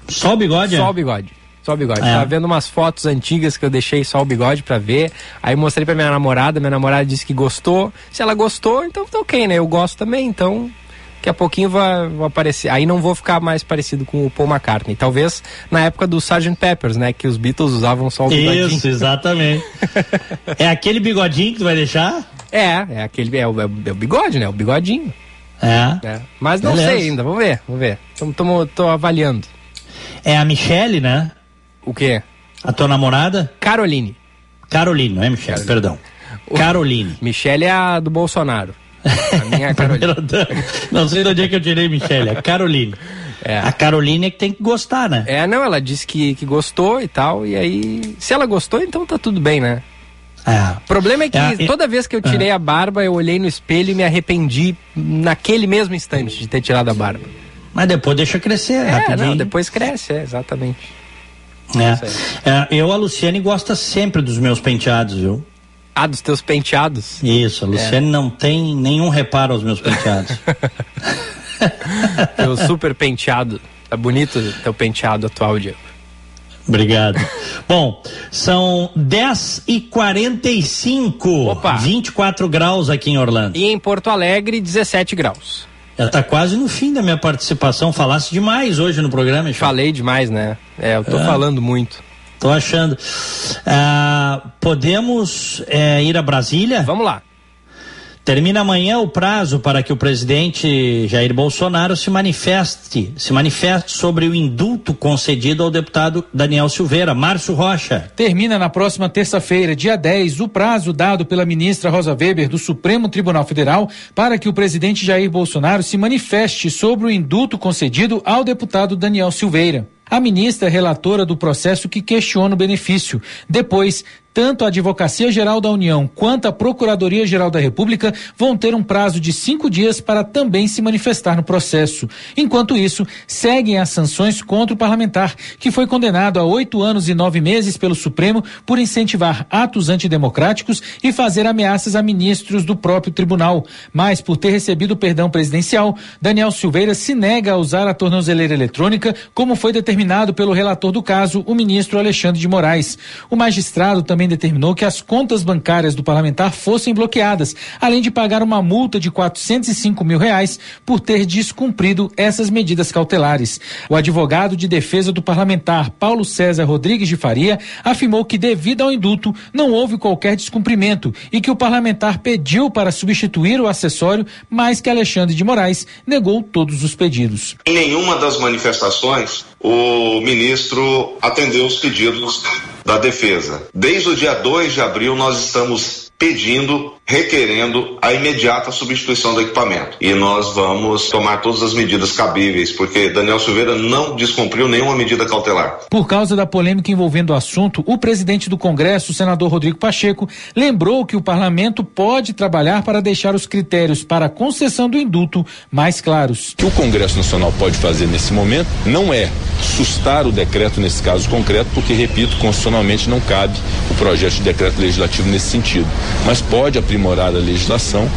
Speaker 1: Só o bigode?
Speaker 2: Só o bigode. Só o bigode. É. Tava vendo umas fotos antigas que eu deixei só o bigode pra ver. Aí mostrei pra minha namorada, minha namorada disse que gostou. Se ela gostou, então tá ok, né? Eu gosto também, então daqui a pouquinho vai, vai, aparecer. Aí não vou ficar mais parecido com o Paul McCartney. Talvez na época do Sgt. Peppers, né? Que os Beatles usavam só o bigodinho.
Speaker 1: Isso, exatamente. é aquele bigodinho que tu vai deixar?
Speaker 2: É, é aquele. É o, é o bigode, né? O bigodinho.
Speaker 1: É.
Speaker 2: é. Mas não Beleza. sei ainda, vamos ver, vamos ver. Tô, tô, tô avaliando.
Speaker 1: É a Michelle, né?
Speaker 2: O quê?
Speaker 1: A tua namorada?
Speaker 2: Caroline.
Speaker 1: Caroline, não é Michelle, Caroline. perdão. Caroline.
Speaker 2: Michelle é a do Bolsonaro. Minha é Caroline.
Speaker 1: não sei de onde é que eu tirei Michelle, a Caroline. É. A Caroline é que tem que gostar, né?
Speaker 2: É, não, ela disse que, que gostou e tal, e aí, se ela gostou, então tá tudo bem, né?
Speaker 1: É.
Speaker 2: O problema é que é, toda vez que eu tirei é. a barba, eu olhei no espelho e me arrependi naquele mesmo instante de ter tirado a barba.
Speaker 1: Mas depois deixa crescer, é, rapidinho. Não,
Speaker 2: depois cresce, é, exatamente.
Speaker 1: É. é. Eu, a Luciane, gosta sempre dos meus penteados, viu?
Speaker 2: Ah, dos teus penteados?
Speaker 1: Isso, a Luciane é. não tem nenhum reparo aos meus penteados.
Speaker 2: teu super penteado. Tá bonito teu penteado atual, Diego.
Speaker 1: Obrigado. Bom, são 10 e 45 Opa. 24 graus aqui em Orlando.
Speaker 2: E em Porto Alegre, 17 graus.
Speaker 1: Já tá quase no fim da minha participação. Falasse demais hoje no programa,
Speaker 2: Falei demais, né? É, eu tô é. falando muito.
Speaker 1: Tô achando. Ah, podemos é, ir a Brasília?
Speaker 2: Vamos lá.
Speaker 1: Termina amanhã o prazo para que o presidente Jair Bolsonaro se manifeste, se manifeste sobre o indulto concedido ao deputado Daniel Silveira. Márcio Rocha.
Speaker 12: Termina na próxima terça-feira, dia 10, o prazo dado pela ministra Rosa Weber do Supremo Tribunal Federal para que o presidente Jair Bolsonaro se manifeste sobre o indulto concedido ao deputado Daniel Silveira. A ministra é relatora do processo que questiona o benefício. Depois, tanto a Advocacia Geral da União quanto a Procuradoria Geral da República vão ter um prazo de cinco dias para também se manifestar no processo. Enquanto isso, seguem as sanções contra o parlamentar, que foi condenado a oito anos e nove meses pelo Supremo por incentivar atos antidemocráticos e fazer ameaças a ministros do próprio tribunal. Mas, por ter recebido perdão presidencial, Daniel Silveira se nega a usar a tornozeleira eletrônica, como foi determinado pelo relator do caso, o ministro Alexandre de Moraes. O magistrado também também determinou que as contas bancárias do parlamentar fossem bloqueadas, além de pagar uma multa de 405 mil reais por ter descumprido essas medidas cautelares. O advogado de defesa do parlamentar, Paulo César Rodrigues de Faria, afirmou que, devido ao indulto, não houve qualquer descumprimento e que o parlamentar pediu para substituir o acessório, mas que Alexandre de Moraes negou todos os pedidos.
Speaker 13: Em nenhuma das manifestações, o ministro atendeu os pedidos da defesa. Desde o dia 2 de abril, nós estamos pedindo, requerendo a imediata substituição do equipamento. E nós vamos tomar todas as medidas cabíveis, porque Daniel Silveira não descumpriu nenhuma medida cautelar.
Speaker 12: Por causa da polêmica envolvendo o assunto, o presidente do Congresso, o senador Rodrigo Pacheco, lembrou que o parlamento pode trabalhar para deixar os critérios para a concessão do indulto mais claros.
Speaker 14: O que o Congresso Nacional pode fazer nesse momento não é sustar o decreto nesse caso concreto, porque, repito, constitucionalmente não cabe o projeto de decreto legislativo nesse sentido mas pode aprimorar aprimorar a legislação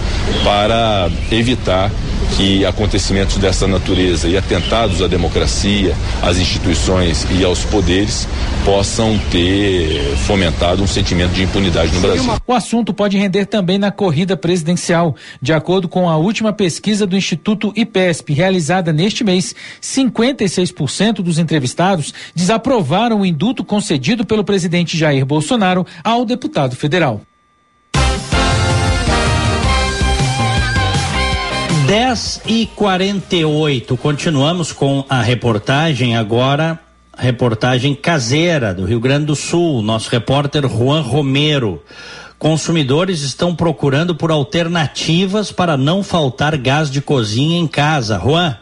Speaker 14: para evitar que acontecimentos dessa natureza e atentados à democracia, às instituições e aos poderes possam ter fomentado um sentimento de impunidade no Brasil.
Speaker 12: O assunto pode render também na corrida presidencial. De acordo com a última pesquisa do Instituto IPESP, realizada neste mês, 56% dos entrevistados desaprovaram o induto concedido pelo presidente Jair Bolsonaro ao deputado federal.
Speaker 1: 10 e 48 continuamos com a reportagem agora, reportagem caseira do Rio Grande do Sul, nosso repórter Juan Romero. Consumidores estão procurando por alternativas para não faltar gás de cozinha em casa. Juan.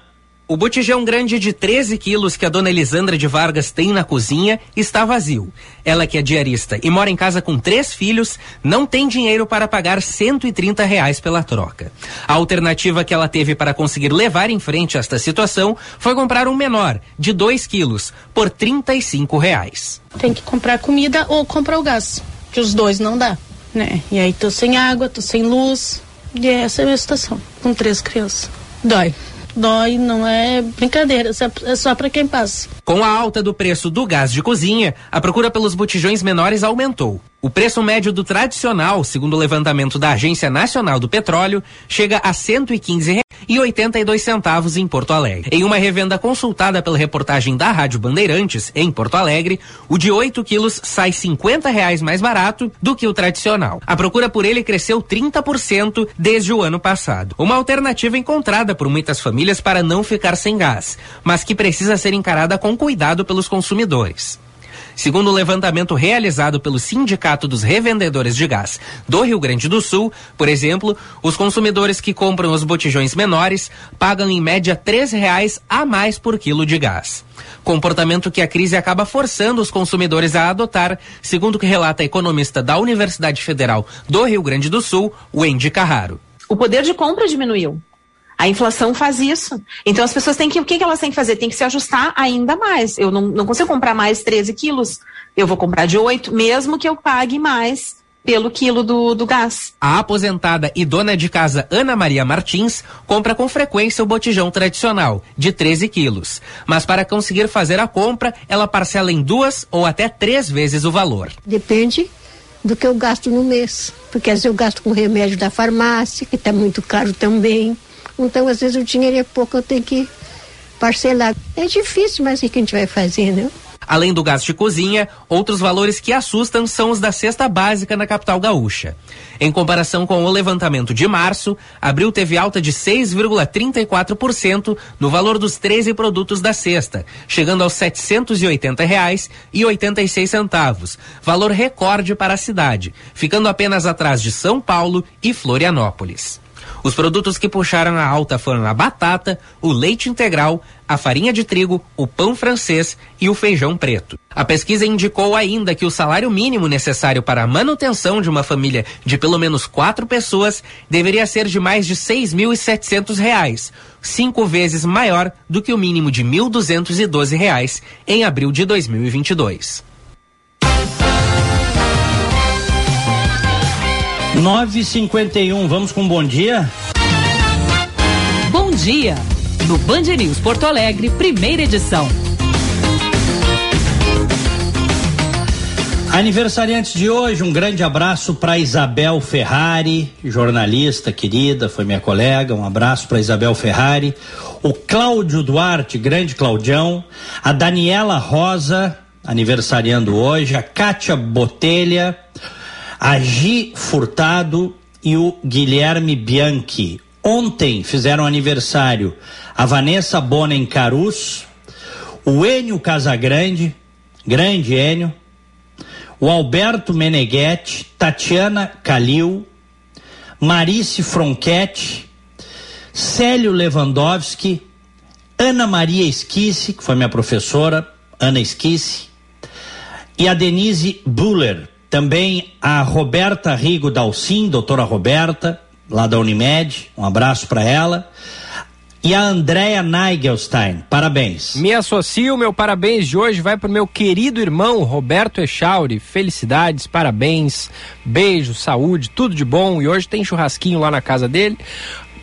Speaker 15: O botijão grande de 13 quilos que a dona Elisandra de Vargas tem na cozinha está vazio. Ela que é diarista e mora em casa com três filhos, não tem dinheiro para pagar 130 reais pela troca. A alternativa que ela teve para conseguir levar em frente esta situação foi comprar um menor, de 2 quilos, por 35 reais.
Speaker 16: Tem que comprar comida ou comprar o gás, que os dois não dá, né? E aí tô sem água, tô sem luz, e essa é a minha situação, com três crianças. Dói dói, não é brincadeira, é só para quem passa.
Speaker 15: Com a alta do preço do gás de cozinha, a procura pelos botijões menores aumentou. O preço médio do tradicional, segundo o levantamento da Agência Nacional do Petróleo, chega a R$ 115,82 centavos em Porto Alegre. Em uma revenda consultada pela reportagem da Rádio Bandeirantes, em Porto Alegre, o de 8 quilos sai 50 reais mais barato do que o tradicional. A procura por ele cresceu 30% desde o ano passado. Uma alternativa encontrada por muitas famílias para não ficar sem gás, mas que precisa ser encarada com cuidado pelos consumidores. Segundo o levantamento realizado pelo Sindicato dos Revendedores de Gás do Rio Grande do Sul, por exemplo, os consumidores que compram os botijões menores pagam em média três reais a mais por quilo de gás. Comportamento que a crise acaba forçando os consumidores a adotar, segundo o que relata a economista da Universidade Federal do Rio Grande do Sul, Wendy Carraro.
Speaker 17: O poder de compra diminuiu. A inflação faz isso. Então as pessoas têm que. O que, que elas têm que fazer? Tem que se ajustar ainda mais. Eu não, não consigo comprar mais 13 quilos. Eu vou comprar de 8, mesmo que eu pague mais pelo quilo do, do gás.
Speaker 15: A aposentada e dona de casa Ana Maria Martins compra com frequência o botijão tradicional, de 13 quilos. Mas para conseguir fazer a compra, ela parcela em duas ou até três vezes o valor.
Speaker 18: Depende do que eu gasto no mês. Porque às vezes eu gasto com remédio da farmácia, que está muito caro também. Então, às vezes, o dinheiro é pouco, eu tenho que parcelar. É difícil, mas o que a gente vai fazer, né?
Speaker 15: Além do gás de cozinha, outros valores que assustam são os da cesta básica na capital gaúcha. Em comparação com o levantamento de março, abril teve alta de 6,34% no valor dos 13 produtos da cesta, chegando aos 780 reais e 86 centavos, valor recorde para a cidade, ficando apenas atrás de São Paulo e Florianópolis. Os produtos que puxaram a alta foram a batata, o leite integral, a farinha de trigo, o pão francês e o feijão preto. A pesquisa indicou ainda que o salário mínimo necessário para a manutenção de uma família de pelo menos quatro pessoas deveria ser de mais de setecentos reais, cinco vezes maior do que o mínimo de doze reais em abril de 2022.
Speaker 1: 951, vamos com um bom dia?
Speaker 11: Bom dia, no Band News Porto Alegre, primeira edição.
Speaker 1: Aniversariantes de hoje, um grande abraço para Isabel Ferrari, jornalista querida, foi minha colega, um abraço para Isabel Ferrari, o Cláudio Duarte, grande Claudião, a Daniela Rosa, aniversariando hoje, a Kátia Botelha, a Gi Furtado e o Guilherme Bianchi. Ontem fizeram aniversário a Vanessa Bonen Carus, o Enio Casagrande, grande Enio, o Alberto Meneghetti, Tatiana Calil, Marice Fronchetti, Célio Lewandowski, Ana Maria Esquisse, que foi minha professora, Ana Esquisse, e a Denise Buller, também a Roberta Rigo Dalcin, doutora Roberta, lá da Unimed, um abraço para ela. e a Andrea Nigelstein. Parabéns.
Speaker 2: Me associo, meu parabéns de hoje vai pro meu querido irmão Roberto Echauri. Felicidades, parabéns, beijo, saúde, tudo de bom. E hoje tem churrasquinho lá na casa dele.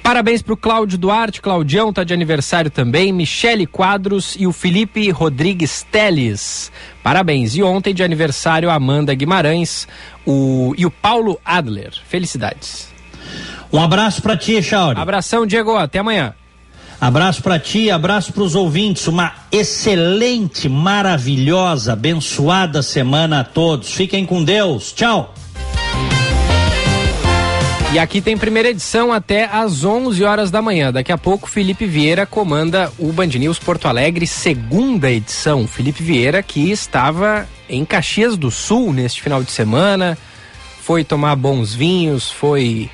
Speaker 2: Parabéns pro Cláudio Duarte, Claudião tá de aniversário também, Michele Quadros e o Felipe Rodrigues Teles. Parabéns. E ontem de aniversário a Amanda Guimarães o, e o Paulo Adler. Felicidades.
Speaker 1: Um abraço para ti, Chauri.
Speaker 2: Abração, Diego. Até amanhã.
Speaker 1: Abraço para ti, abraço para os ouvintes. Uma excelente, maravilhosa, abençoada semana a todos. Fiquem com Deus. Tchau.
Speaker 2: E aqui tem primeira edição até às 11 horas da manhã. Daqui a pouco, Felipe Vieira comanda o Band News Porto Alegre, segunda edição. Felipe Vieira que estava em Caxias do Sul neste final de semana, foi tomar bons vinhos, foi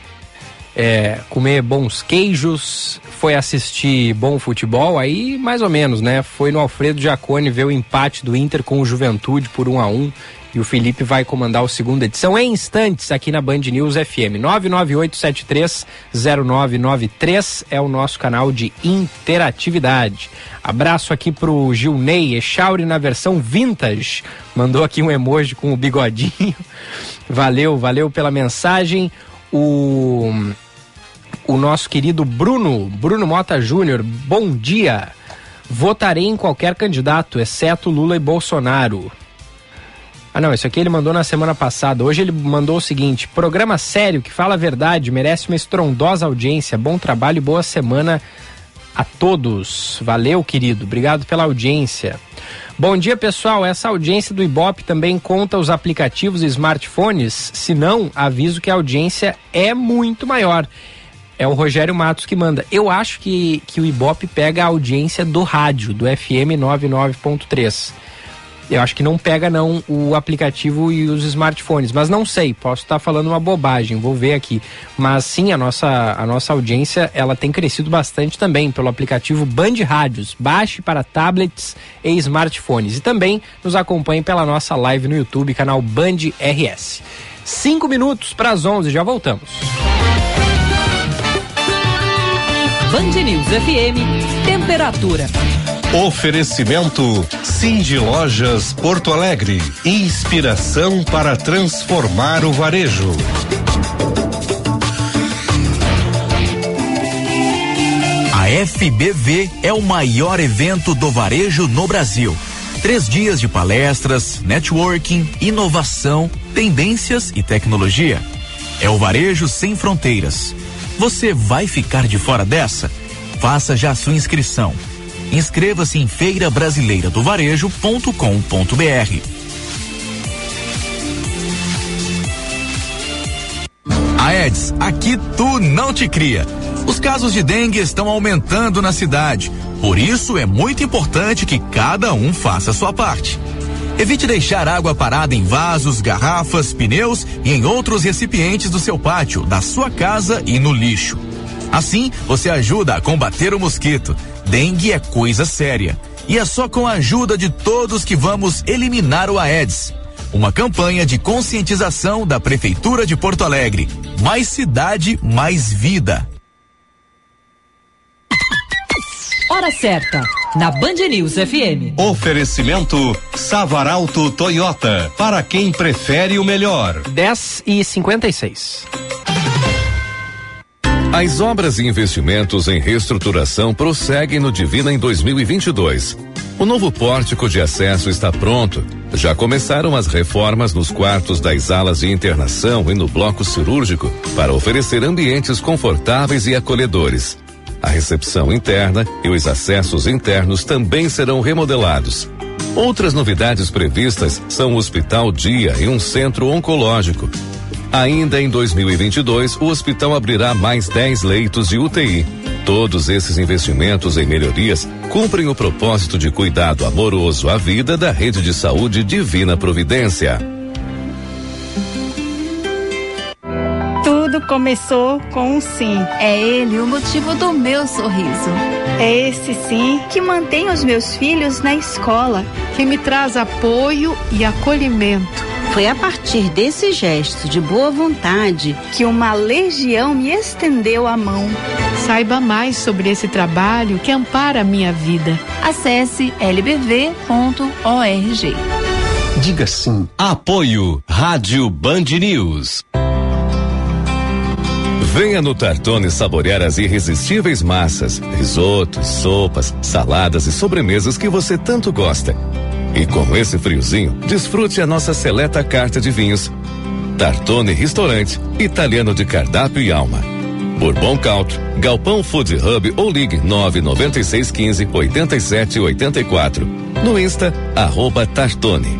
Speaker 2: é, comer bons queijos, foi assistir bom futebol, aí mais ou menos, né? Foi no Alfredo Giacone ver o empate do Inter com o Juventude por 1 um a 1 um, e o Felipe vai comandar a segunda edição em instantes aqui na Band News FM. 998730993 é o nosso canal de interatividade. Abraço aqui pro Gilney Echauri na versão vintage. Mandou aqui um emoji com o bigodinho. Valeu, valeu pela mensagem. O o nosso querido Bruno, Bruno Mota Júnior, bom dia. Votarei em qualquer candidato, exceto Lula e Bolsonaro. Ah, não, isso aqui ele mandou na semana passada. Hoje ele mandou o seguinte: programa sério que fala a verdade, merece uma estrondosa audiência. Bom trabalho e boa semana a todos. Valeu, querido. Obrigado pela audiência. Bom dia, pessoal. Essa audiência do Ibope também conta os aplicativos e smartphones. Se não, aviso que a audiência é muito maior. É o Rogério Matos que manda. Eu acho que, que o Ibope pega a audiência do rádio, do FM 99.3. Eu acho que não pega não o aplicativo e os smartphones, mas não sei, posso estar falando uma bobagem, vou ver aqui. Mas sim, a nossa, a nossa audiência ela tem crescido bastante também pelo aplicativo Band Rádios. Baixe para tablets e smartphones. E também nos acompanhe pela nossa live no YouTube, canal Band RS. Cinco minutos para as 11, já voltamos.
Speaker 11: Band News FM, temperatura.
Speaker 19: Oferecimento Cindy Lojas Porto Alegre. Inspiração para transformar o varejo.
Speaker 20: A FBV é o maior evento do varejo no Brasil. Três dias de palestras, networking, inovação, tendências e tecnologia. É o varejo sem fronteiras. Você vai ficar de fora dessa? Faça já sua inscrição Inscreva-se em feirabrasileiradovarejo.com.br. Aedes, aqui tu não te cria. Os casos de dengue estão aumentando na cidade. Por isso é muito importante que cada um faça a sua parte. Evite deixar água parada em vasos, garrafas, pneus e em outros recipientes do seu pátio, da sua casa e no lixo. Assim, você ajuda a combater o mosquito. Dengue é coisa séria. E é só com a ajuda de todos que vamos eliminar o Aedes. Uma campanha de conscientização da Prefeitura de Porto Alegre. Mais cidade, mais vida.
Speaker 11: Hora certa, na Band News FM.
Speaker 19: Oferecimento Savaralto Toyota, para quem prefere o melhor.
Speaker 2: 10 e 56.
Speaker 6: As obras e investimentos em reestruturação prosseguem no Divina em 2022. O novo pórtico de acesso está pronto. Já começaram as reformas nos quartos das alas de internação e no bloco cirúrgico para oferecer ambientes confortáveis e acolhedores. A recepção interna e os acessos internos também serão remodelados. Outras novidades previstas são o Hospital Dia e um centro oncológico. Ainda em 2022, o hospital abrirá mais 10 leitos de UTI. Todos esses investimentos em melhorias cumprem o propósito de cuidado amoroso à vida da rede de saúde Divina Providência.
Speaker 21: Tudo começou com um sim.
Speaker 22: É ele o motivo do meu sorriso.
Speaker 21: É esse sim que mantém os meus filhos na escola,
Speaker 23: que me traz apoio e acolhimento
Speaker 21: Foi a partir desse gesto de boa vontade
Speaker 24: que uma legião me estendeu a mão.
Speaker 16: Saiba mais sobre esse trabalho que ampara a minha vida.
Speaker 25: Acesse lbv.org.
Speaker 19: Diga sim. Apoio Rádio Band News.
Speaker 6: Venha no Tartone saborear as irresistíveis massas, risotos, sopas, saladas e sobremesas que você tanto gosta. E com esse friozinho, desfrute a nossa seleta carta de vinhos. Tartone Restaurante, italiano de cardápio e alma. Bourbon Country, Galpão Food Hub ou ligue 99615 8784. No Insta, arroba Tartone.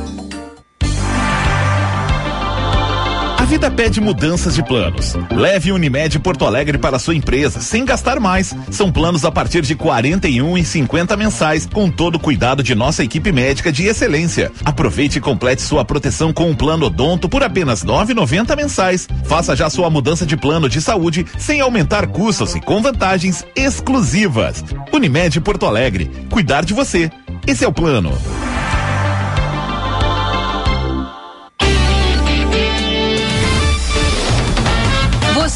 Speaker 10: vida pede mudanças de planos. Leve Unimed Porto Alegre para sua empresa, sem gastar mais. São planos a partir de 41 e 50 mensais, com todo o cuidado de nossa equipe médica de excelência. Aproveite e complete sua proteção com um plano odonto por apenas 9,90 mensais. Faça já sua mudança de plano de saúde sem aumentar custos e com vantagens exclusivas. Unimed Porto Alegre, cuidar de você. Esse é o plano.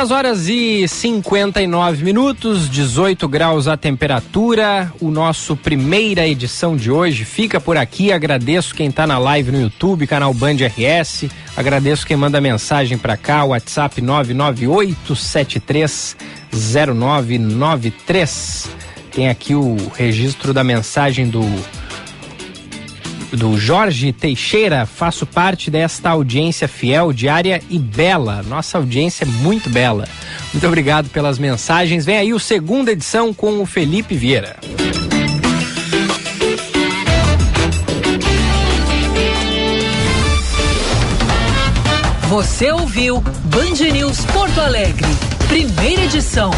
Speaker 2: 10 horas e 59 minutos, 18 graus a temperatura. O nosso primeira edição de hoje fica por aqui. Agradeço quem está na live no YouTube, canal Band RS. Agradeço quem manda mensagem para cá, WhatsApp 998730993. Tem aqui o registro da mensagem do do Jorge Teixeira, faço parte desta audiência fiel, diária e bela. Nossa audiência é muito bela. Muito obrigado pelas mensagens. Vem aí o segunda edição com o Felipe Vieira.
Speaker 11: Você ouviu Band News Porto Alegre, primeira edição.